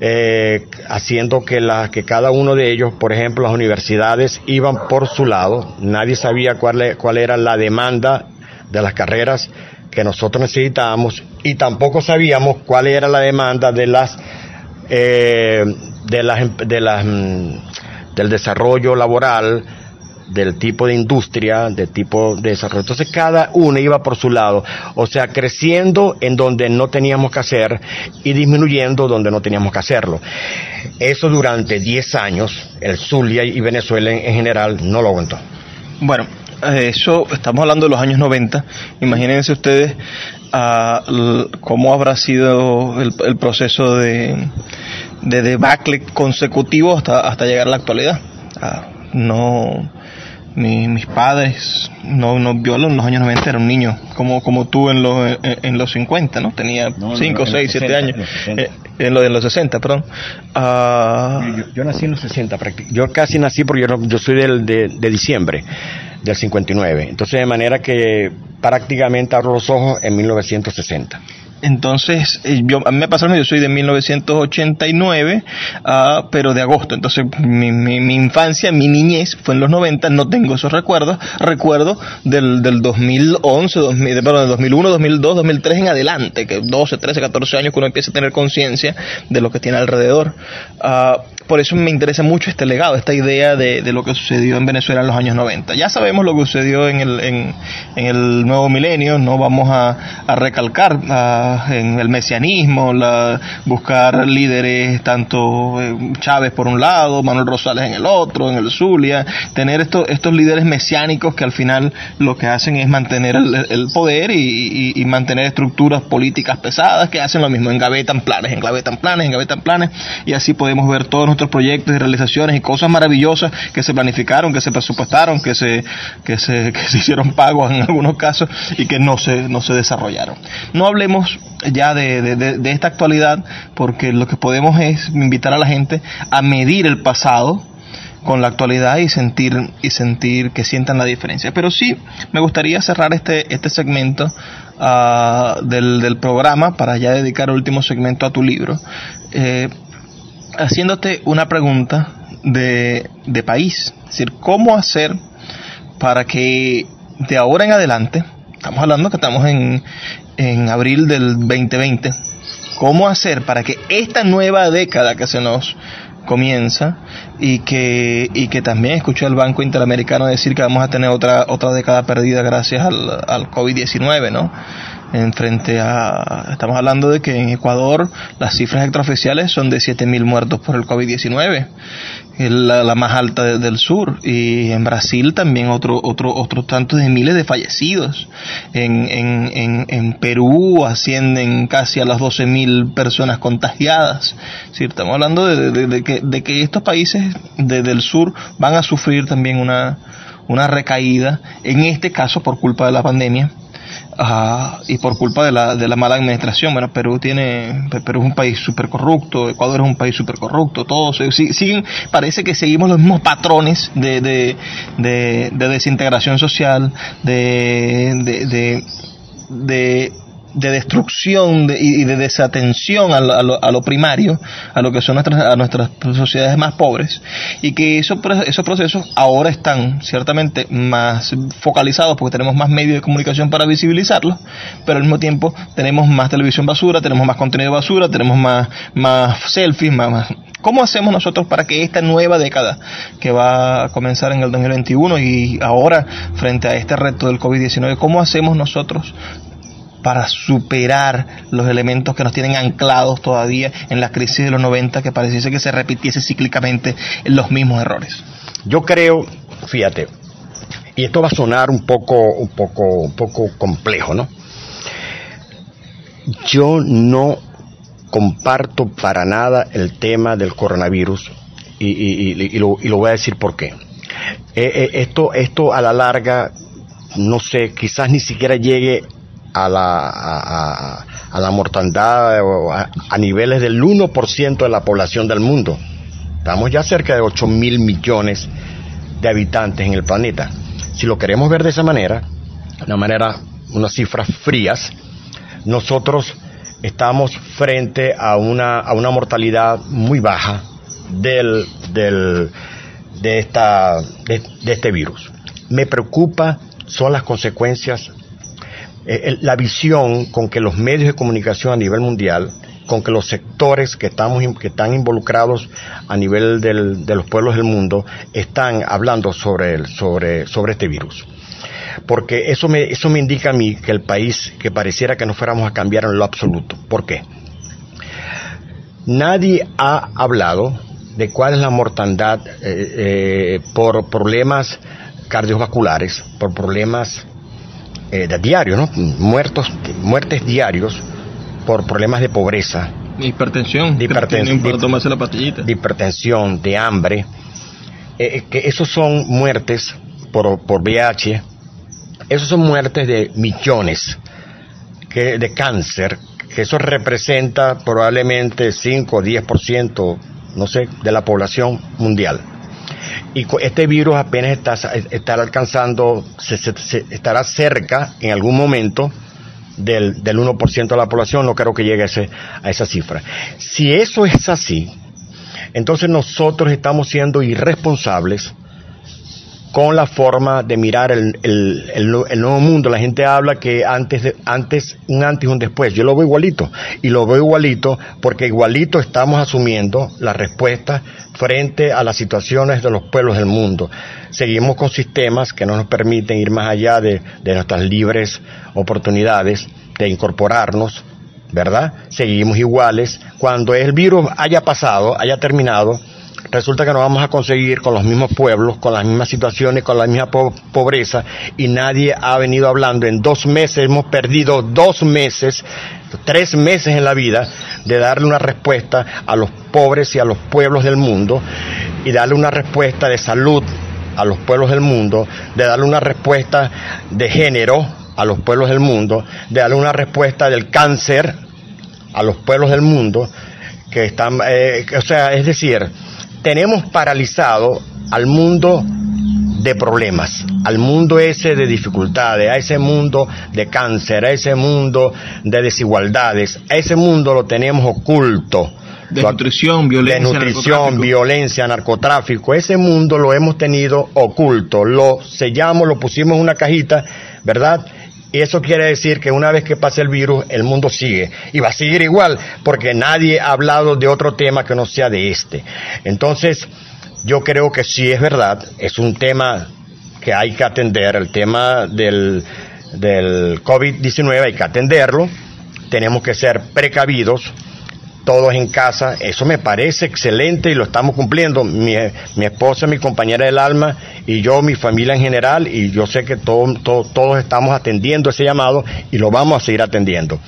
eh, haciendo que, la, que cada uno de ellos, por ejemplo, las universidades iban por su lado, nadie sabía cuál, cuál era la demanda de las carreras que nosotros necesitábamos y tampoco sabíamos cuál era la demanda de las eh, de las de las mm, del desarrollo laboral del tipo de industria, del tipo de desarrollo. Entonces cada uno iba por su lado, o sea, creciendo en donde no teníamos que hacer y disminuyendo donde no teníamos que hacerlo. Eso durante 10 años, el Zulia y Venezuela en, general no lo aguantó. Bueno, eso estamos hablando de los años 90. Imagínense ustedes uh, cómo habrá sido el, proceso de, de, debacle consecutivo hasta, llegar a la actualidad. Uh, no mis padres no, no yo en los años 90 era un niño como como tú en los en, los 50 no tenía 5 6 7 años. eh, en, los de los 60 perdón. Uh, yo, nací en los 60 yo casi nací porque yo, yo soy del, de, de diciembre del 59 entonces de manera que prácticamente abro los ojos en 1960 entonces, eh, yo, a mí me pasa lo yo soy de 1989, ah, pero de agosto. Entonces, mi, mi, infancia, mi niñez fue en los 90, no tengo esos recuerdos. Recuerdo del, del 2011, 2000, perdón, del 2001, 2002, 2003 en adelante, que 12, 13, 14 años que uno empieza a tener conciencia de lo que tiene alrededor. Uh, por eso me interesa mucho este legado, esta idea de, lo que sucedió en Venezuela en los años 90. Ya sabemos lo que sucedió en el, en, en el nuevo milenio, no vamos a, recalcar. En el mesianismo, la, buscar líderes, tanto eh, Chávez por un lado, Manuel Rosales en el otro, en el Zulia, tener estos, estos líderes mesiánicos que al final lo que hacen es mantener el, poder y, y, mantener estructuras políticas pesadas que hacen lo mismo, engavetan planes, engavetan planes, engavetan planes, y así podemos ver todos nuestros proyectos y realizaciones y cosas maravillosas que se planificaron, que se presupuestaron, que se, que se, que se hicieron pagos en algunos casos y que no se, no se desarrollaron. No hablemos ya de, de, esta actualidad, porque lo que podemos es invitar a la gente a medir el pasado con la actualidad y sentir y sentir que sientan la diferencia. Pero sí, me gustaría cerrar este este segmento uh, del, del, programa para ya dedicar el último segmento a tu libro, eh, haciéndote una pregunta de, de país, es decir, cómo hacer para que de ahora en adelante estamos hablando que estamos en, en abril del 2020, cómo hacer para que esta nueva década que se nos comienza y que, y que también escuché al Banco Interamericano decir que vamos a tener otra, otra década perdida gracias al, al COVID-19, ¿no? En frente a, estamos hablando de que en Ecuador las cifras extraoficiales son de 7.000 muertos por el COVID-19, la, la, más alta del sur, y en Brasil también otro, otro, otros tantos de miles de fallecidos, en, en, en, Perú ascienden casi a las 12.000 personas contagiadas, estamos hablando de, de, que, de que estos países del sur van a sufrir también una, una recaída, en este caso por culpa de la pandemia, y por culpa de la, de la mala administración. Bueno, Perú tiene, Perú es un país súper corrupto, Ecuador es un país súper corrupto, todos siguen, parece que seguimos los mismos patrones de, de, de, de desintegración social, de, de, de de destrucción y de desatención a lo, a, lo, primario, a lo que son nuestras, a nuestras sociedades más pobres, y que esos, esos procesos ahora están ciertamente más focalizados porque tenemos más medios de comunicación para visibilizarlos, pero al mismo tiempo tenemos más televisión basura, tenemos más contenido basura, tenemos más, más selfies, más, más. ¿Cómo hacemos nosotros para que esta nueva década que va a comenzar en el 2021 y ahora frente a este reto del COVID-19, cómo hacemos nosotros para superar los elementos que nos tienen anclados todavía en la crisis de los 90 que pareciese que se repitiese cíclicamente los mismos errores. Yo creo, fíjate, y esto va a sonar un poco, un poco, un poco complejo, ¿no? Yo no comparto para nada el tema del coronavirus y, lo, voy a decir por qué. Eh, eh, esto, esto a la larga, no sé, quizás ni siquiera llegue a la, a, a la mortandad a, niveles del 1% de la población del mundo. Estamos ya cerca de 8 mil millones de habitantes en el planeta. si lo queremos ver de esa manera, una manera, unas cifras frías, nosotros estamos frente a una, a una mortalidad muy baja del, del, de, esta, de, este virus. Me preocupa son las consecuencias, eh, la visión con que los medios de comunicación a nivel mundial, con que los sectores que, estamos, que están involucrados a nivel del, de los pueblos del mundo están hablando sobre, el, sobre, sobre este virus porque eso me, eso me indica a mí que el país, que pareciera que no fuéramos a cambiar en lo absoluto. ¿Por qué? Nadie ha hablado de cuál es la mortandad eh, eh, por problemas cardiovasculares, por problemas eh, de diarios, ¿no? Muertos, muertes diarios por problemas de pobreza. Hipertensión. De hipertensión. De, la pastillita. De hipertensión, de hambre. que esos son muertes por, por VIH, esas son muertes de millones que, de cáncer, que eso representa probablemente 5 o 10%, no sé, de la población mundial. Y este virus apenas está, estará alcanzando, se, estará cerca en algún momento del, del 1% de la población, no creo que llegue a, ese, a esa cifra. Si eso es así, entonces nosotros estamos siendo irresponsables con la forma de mirar el, el, nuevo mundo. La gente habla que antes, antes, un antes y un después. Yo lo veo igualito. Y lo veo igualito porque igualito estamos asumiendo la respuesta frente a las situaciones de los pueblos del mundo. Seguimos con sistemas que no nos permiten ir más allá de, de nuestras libres oportunidades de incorporarnos, ¿verdad? Seguimos iguales. Cuando el virus haya pasado, haya terminado, resulta que nos vamos a conseguir con los mismos pueblos, con las mismas situaciones, con la misma pobreza, y nadie ha venido hablando. En dos meses hemos perdido dos meses, tres meses en la vida, de darle una respuesta a los pobres y a los pueblos del mundo, y darle una respuesta de salud a los pueblos del mundo, de darle una respuesta de género a los pueblos del mundo, de darle una respuesta del cáncer a los pueblos del mundo, que están, eh, o sea, es decir, tenemos paralizado al mundo de problemas, al mundo ese de dificultades, a ese mundo de cáncer, a ese mundo de desigualdades, a ese mundo lo tenemos oculto. De nutrición, violencia. De nutrición, narcotráfico. violencia, narcotráfico. Ese mundo lo hemos tenido oculto. Lo sellamos, lo pusimos en una cajita, ¿verdad? Y eso quiere decir que una vez que pase el virus, el mundo sigue. Y va a seguir igual, porque nadie ha hablado de otro tema que no sea de este. Entonces, yo creo que sí es verdad, es un tema que hay que atender, el tema del, del COVID-19 hay que atenderlo, tenemos que ser precavidos, todos en casa, eso me parece excelente y lo estamos cumpliendo. Mi, mi, esposa, mi compañera del alma y yo, mi familia en general, y yo sé que todos estamos atendiendo ese llamado y lo vamos a seguir atendiendo.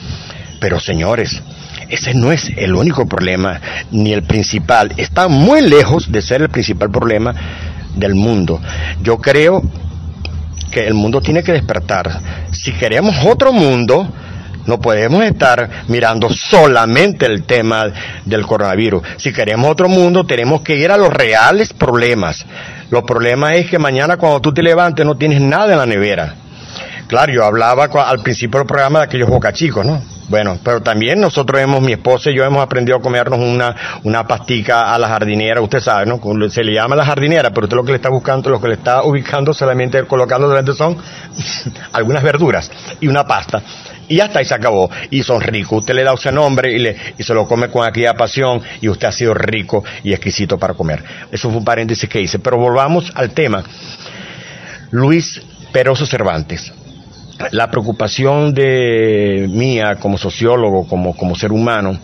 Pero señores, ese no es el único problema, ni el principal. Está muy lejos de ser el principal problema del mundo. Yo creo que el mundo tiene que despertar. Si queremos otro mundo, no podemos estar mirando solamente el tema del coronavirus. Si queremos otro mundo, tenemos que ir a los reales problemas. Los problemas es que mañana cuando tú te levantes no tienes nada en la nevera. Claro, yo hablaba al principio del programa de aquellos bocachicos, ¿no? Bueno, pero también nosotros hemos, mi esposa y yo hemos aprendido a comernos una, una pastica a la jardinera, usted sabe, ¿no? Se le llama la jardinera, pero usted lo que le está buscando, lo que le está ubicando solamente colocando delante son algunas verduras y una pasta y hasta ahí se acabó. Y son ricos. Usted le da ese nombre y, le, y se lo come con aquella pasión y usted ha sido rico y exquisito para comer. Eso fue un paréntesis que hice. Pero volvamos al tema. Luis Peroso Cervantes. La preocupación de mía como sociólogo, como, como ser humano,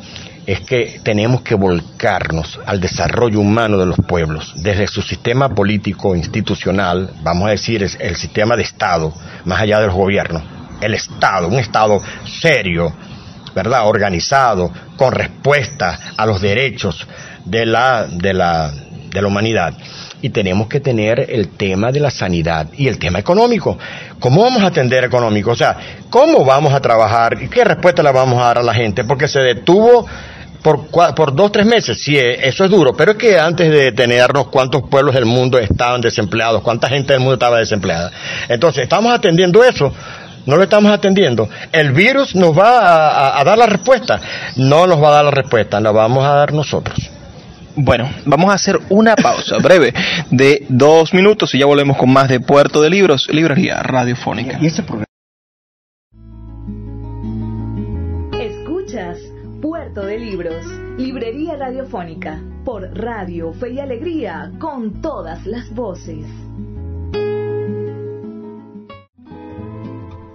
es que tenemos que volcarnos al desarrollo humano de los pueblos, desde su sistema político institucional, vamos a decir, es el sistema de Estado, más allá del gobierno, el Estado, un Estado serio, ¿verdad? Organizado, con respuesta a los derechos de la, de la, de la humanidad. Y tenemos que tener el tema de la sanidad y el tema económico. ¿Cómo vamos a atender económico? O sea, ¿cómo vamos a trabajar y qué respuesta le vamos a dar a la gente? Porque se detuvo por, por dos, tres meses, sí, eh, eso es duro, pero es que antes de detenernos, ¿cuántos pueblos del mundo estaban desempleados? ¿Cuánta gente del mundo estaba desempleada? Entonces, estamos atendiendo eso, no lo estamos atendiendo. El virus nos va a, dar la respuesta, no nos va a dar la respuesta, la vamos a dar nosotros. Bueno, vamos a hacer una pausa breve de dos minutos y ya volvemos con más de Puerto de Libros, Librería Radiofónica. ¿Y ese programa? Escuchas Puerto de Libros, Librería Radiofónica, por Radio Fe y Alegría, con todas las voces.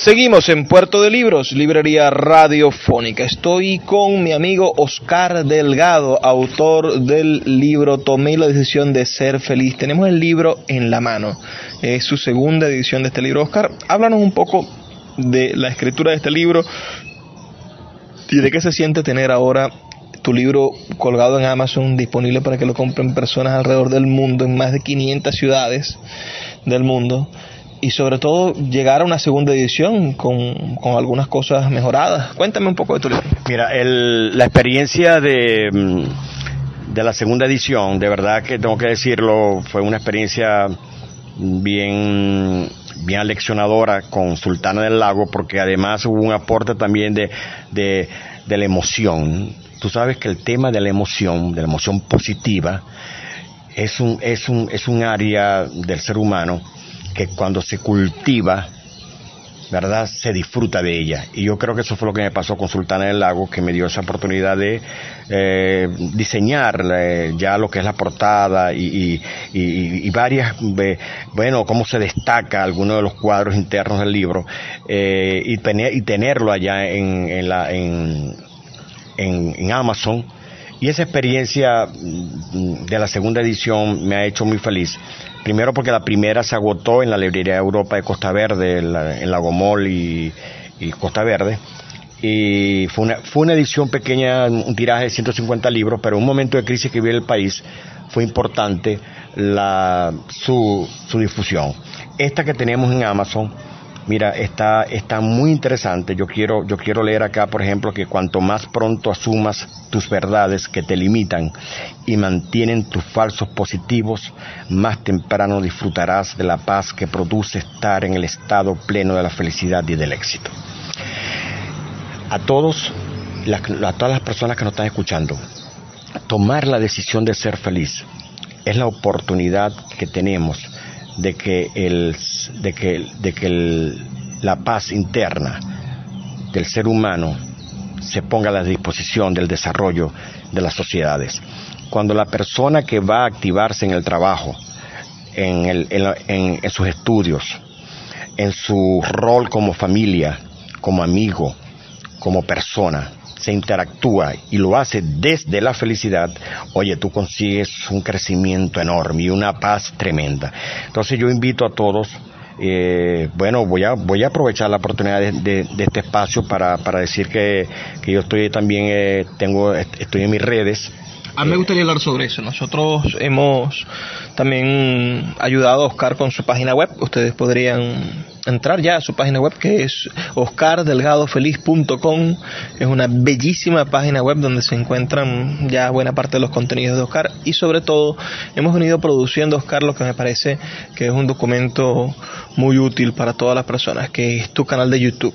Seguimos en Puerto de Libros, Librería Radiofónica. Estoy con mi amigo Oscar Delgado, autor del libro Tomé la decisión de ser feliz. Tenemos el libro en la mano. Es su segunda edición de este libro. Oscar, háblanos un poco de la escritura de este libro y de qué se siente tener ahora tu libro colgado en Amazon, disponible para que lo compren personas alrededor del mundo, en más de 500 ciudades del mundo y sobre todo llegar a una segunda edición con, con algunas cosas mejoradas. Cuéntame un poco de tu libro. Mira, el, la experiencia de, mm, de la segunda edición, de verdad que tengo que decirlo, fue una experiencia bien bien leccionadora con Sultana del Lago porque además hubo un aporte también de, de, de la emoción. Tú sabes que el tema de la emoción, de la emoción positiva, es un, es un, es un área del ser humano que cuando se cultiva, ¿verdad? Se disfruta de ella. Y yo creo que eso fue lo que me pasó con Sultana del Lago, que me dio esa oportunidad de eh, diseñar eh, ya lo que es la portada y, y, varias, bueno, cómo se destaca alguno de los cuadros internos del libro eh, y, tener, y tenerlo allá en, en, la, en, en Amazon. Y esa experiencia mm, de la segunda edición me ha hecho muy feliz Primero porque la primera se agotó en la librería Europa de Costa Verde, en, Lagomol y, Costa Verde. Y fue una, fue una edición pequeña, un tiraje de 150 libros, pero en un momento de crisis que vive el país fue importante la, su, su difusión. Esta que tenemos en Amazon Mira, está, está muy interesante. Yo quiero, yo quiero leer acá, por ejemplo, que cuanto más pronto asumas tus verdades que te limitan y mantienen tus falsos positivos, más temprano disfrutarás de la paz que produce estar en el estado pleno de la felicidad y del éxito. A todos, a todas las personas que nos están escuchando, tomar la decisión de ser feliz es la oportunidad que tenemos de que, el, de que, de que la paz interna del ser humano se ponga a la disposición del desarrollo de las sociedades. Cuando la persona que va a activarse en el trabajo, en, el, en, en sus estudios, en su rol como familia, como amigo, como persona, se interactúa y lo hace desde la felicidad, oye, tú consigues un crecimiento enorme y una paz tremenda. Entonces yo invito a todos, eh, bueno, voy a, voy a aprovechar la oportunidad de, este espacio para, para decir que, que yo estoy también, eh, tengo, estoy en mis redes, a mí me gustaría hablar sobre eso. Nosotros hemos también ayudado a Oscar con su página web. Ustedes podrían entrar ya a su página web que es oscardelgadofeliz.com. Es una bellísima página web donde se encuentran ya buena parte de los contenidos de Oscar y sobre todo hemos venido produciendo Oscar lo que me parece que es un documento muy útil para todas las personas, que es tu canal de YouTube.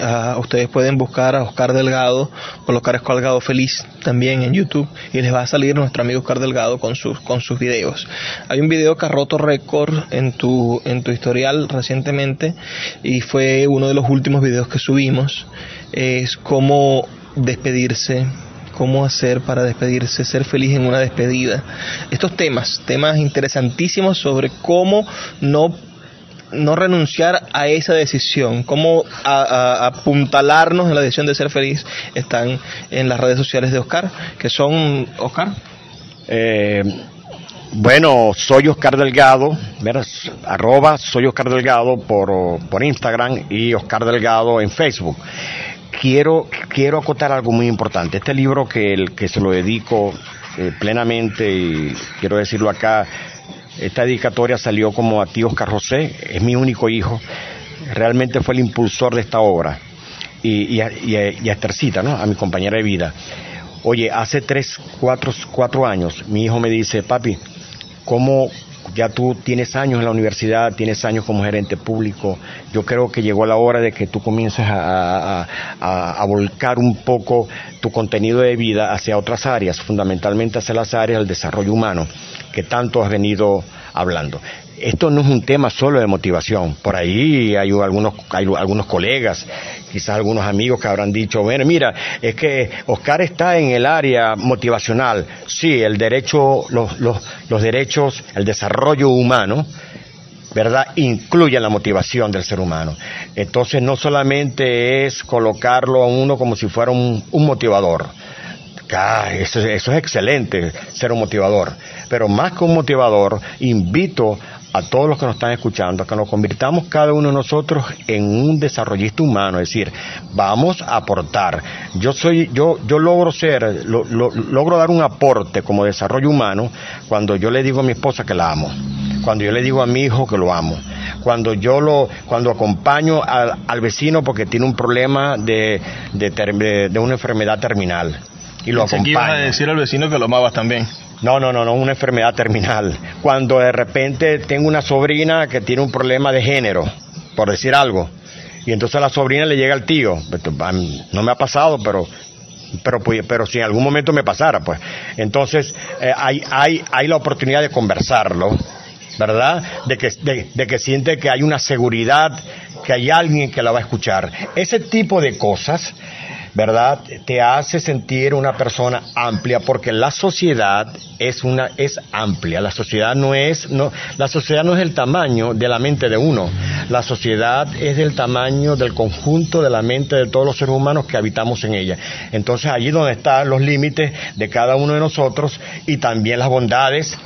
Ah, ustedes pueden buscar a Oscar Delgado, colocar Oscar Delgado Feliz también en YouTube y les va a salir nuestro amigo Oscar Delgado con sus, con sus videos. Hay un video que ha roto récord en tu, en tu historial recientemente y fue uno de los últimos videos que subimos. Es cómo despedirse, cómo hacer para despedirse, ser feliz en una despedida. Estos temas, temas interesantísimos sobre cómo no no renunciar a esa decisión, cómo apuntalarnos en la decisión de ser feliz, están en las redes sociales de Oscar, que son, Oscar. Eh, bueno, soy Oscar Delgado, arroba soy Oscar Delgado por, por Instagram y Oscar Delgado en Facebook. quiero, quiero acotar algo muy importante. Este libro que, el, que se lo dedico eh, plenamente, y quiero decirlo acá, esta dedicatoria salió como a tío Oscar José, es mi único hijo, realmente fue el impulsor de esta obra, y, y, a, y a Estercita, ¿no? a mi compañera de vida. Oye, hace tres, cuatro, cuatro años, mi hijo me dice, papi, ¿cómo, ya tú tienes años en la universidad, tienes años como gerente público, yo creo que llegó la hora de que tú comiences a, volcar un poco tu contenido de vida hacia otras áreas, fundamentalmente hacia las áreas del desarrollo humano, que tanto has venido hablando esto no es un tema solo de motivación. Por ahí hay algunos, hay algunos colegas, quizás algunos amigos que habrán dicho, bueno, mira, es que Oscar está en el área motivacional. Sí, el derecho, los, los, los derechos, el desarrollo humano, ¿verdad? Incluye la motivación del ser humano. Entonces no solamente es colocarlo a uno como si fuera un, motivador. Ah, eso, eso, es excelente, ser un motivador. Pero más que un motivador, invito a todos los que nos están escuchando, a que nos convirtamos cada uno de nosotros en un desarrollista humano, es decir, vamos a aportar. Yo soy, yo, yo logro ser, lo, lo, logro dar un aporte como desarrollo humano cuando yo le digo a mi esposa que la amo, cuando yo le digo a mi hijo que lo amo, cuando yo lo, cuando acompaño al, al vecino porque tiene un problema de, de, de, de una enfermedad terminal y lo Pensé acompaño. Que a decir al vecino que lo amabas también. No, no, no, no, una enfermedad terminal. Cuando de repente tengo una sobrina que tiene un problema de género, por decir algo, y entonces la sobrina le llega al tío. No me ha pasado, pero pero pero si en algún momento me pasara, pues. Entonces eh, hay, hay, hay la oportunidad de conversarlo, ¿verdad? De que, de que siente que hay una seguridad, que hay alguien que la va a escuchar. Ese tipo de cosas ¿verdad? Te hace sentir una persona amplia porque la sociedad es una es amplia. La sociedad no es no la sociedad no es el tamaño de la mente de uno. La sociedad es del tamaño del conjunto de la mente de todos los seres humanos que habitamos en ella. Entonces allí donde están los límites de cada uno de nosotros y también las bondades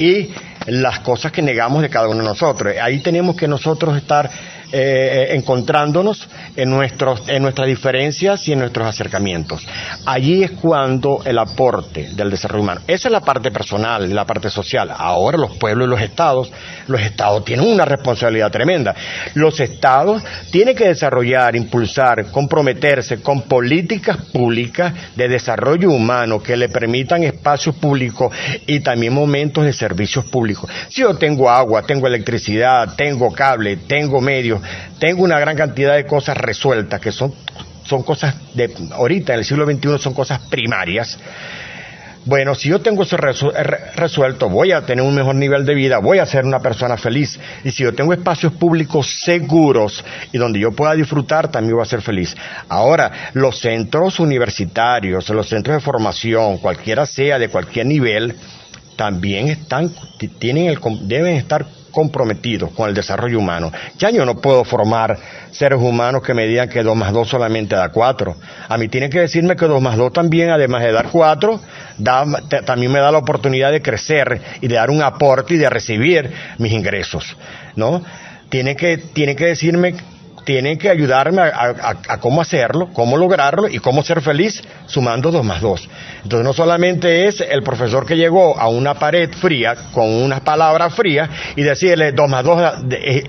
y las cosas que negamos de cada uno de nosotros. Ahí tenemos que nosotros estar eh, encontrándonos en, nuestros, en nuestras diferencias y en nuestros acercamientos. Allí es cuando el aporte del desarrollo humano. Esa es la parte personal, la parte social. Ahora los pueblos y los estados, los estados tienen una responsabilidad tremenda. Los estados tienen que desarrollar, impulsar, comprometerse con políticas públicas de desarrollo humano que le permitan espacios públicos y también momentos de servicios públicos. Si yo tengo agua, tengo electricidad, tengo cable, tengo medios, tengo una gran cantidad de cosas resueltas, que son, son cosas de, ahorita en el siglo XXI son cosas primarias. Bueno, si yo tengo eso resuelto, voy a tener un mejor nivel de vida, voy a ser una persona feliz. Y si yo tengo espacios públicos seguros y donde yo pueda disfrutar, también voy a ser feliz. Ahora, los centros universitarios, los centros de formación, cualquiera sea, de cualquier nivel, también están, tienen el, deben estar comprometidos con el desarrollo humano. Ya yo no puedo formar seres humanos que me digan que 2 más 2 solamente da 4. A mí tienen que decirme que 2 más 2 también, además de dar 4, da, también me da la oportunidad de crecer y de dar un aporte y de recibir mis ingresos. ¿no? Tienen que, tienen que decirme tienen que ayudarme a, cómo hacerlo, cómo lograrlo y cómo ser feliz sumando dos más dos. Entonces no solamente es el profesor que llegó a una pared fría con unas palabras frías y decirle dos más dos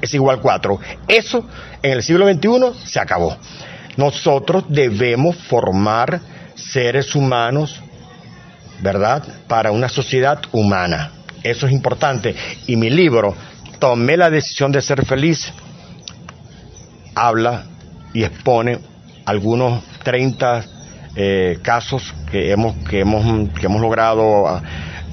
es igual cuatro. Eso en el siglo XXI se acabó. Nosotros debemos formar seres humanos, ¿verdad? Para una sociedad humana. Eso es importante. Y mi libro, Tomé la decisión de ser feliz, habla y expone algunos 30 eh, casos que hemos, que hemos, que hemos logrado ah,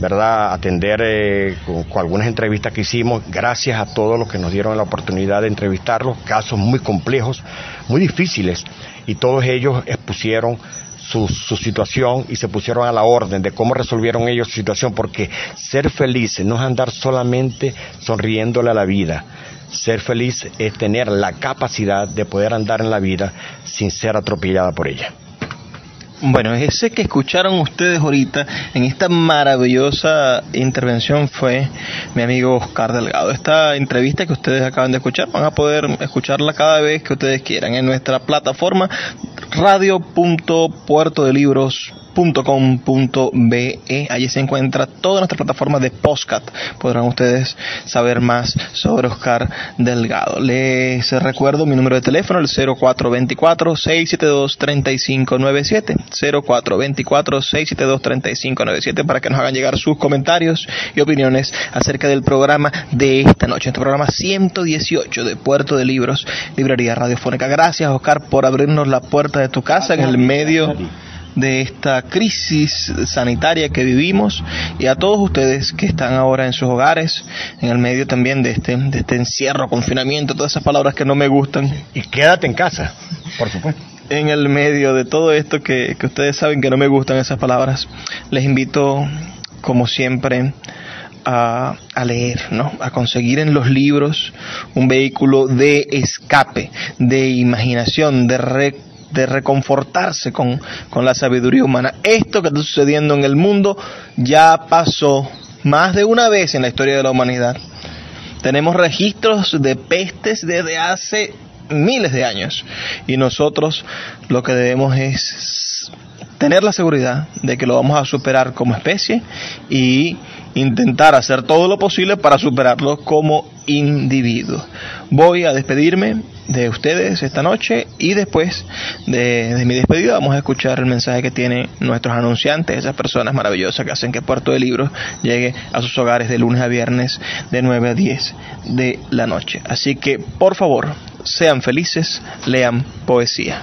¿verdad? atender eh, con, algunas entrevistas que hicimos, gracias a todos los que nos dieron la oportunidad de entrevistarlos, casos muy complejos, muy difíciles, y todos ellos expusieron su, su, situación y se pusieron a la orden de cómo resolvieron ellos su situación, porque ser felices no es andar solamente sonriéndole a la vida, ser feliz es tener la capacidad de poder andar en la vida sin ser atropellada por ella. Bueno, ese que escucharon ustedes ahorita en esta maravillosa intervención fue mi amigo Oscar Delgado. Esta entrevista que ustedes acaban de escuchar van a poder escucharla cada vez que ustedes quieran en nuestra plataforma radio.puertodelibros.com .com.be. Allí se encuentra toda nuestra plataforma de postcat. Podrán ustedes saber más sobre Oscar Delgado. Les recuerdo mi número de teléfono, el 0424-672-3597. 0424-672-3597 para que nos hagan llegar sus comentarios y opiniones acerca del programa de esta noche. Este programa 118 de Puerto de Libros, Librería Radiofónica. Gracias, Oscar, por abrirnos la puerta de tu casa en el medio de esta crisis sanitaria que vivimos y a todos ustedes que están ahora en sus hogares, en el medio también de este, de este encierro, confinamiento, todas esas palabras que no me gustan. Y quédate en casa, por supuesto. En el medio de todo esto que, que ustedes saben que no me gustan esas palabras, les invito, como siempre, a, a, leer, ¿no? a conseguir en los libros un vehículo de escape, de imaginación, de, re, de reconfortarse con, con la sabiduría humana. Esto que está sucediendo en el mundo ya pasó más de una vez en la historia de la humanidad. Tenemos registros de pestes desde hace miles de años y nosotros lo que debemos es tener la seguridad de que lo vamos a superar como especie y intentar hacer todo lo posible para superarlo como individuo. Voy a despedirme de ustedes esta noche y después de, de, mi despedida vamos a escuchar el mensaje que tienen nuestros anunciantes, esas personas maravillosas que hacen que Puerto de Libros llegue a sus hogares de lunes a viernes de 9 a 10 de la noche. Así que por favor, sean felices, lean poesía.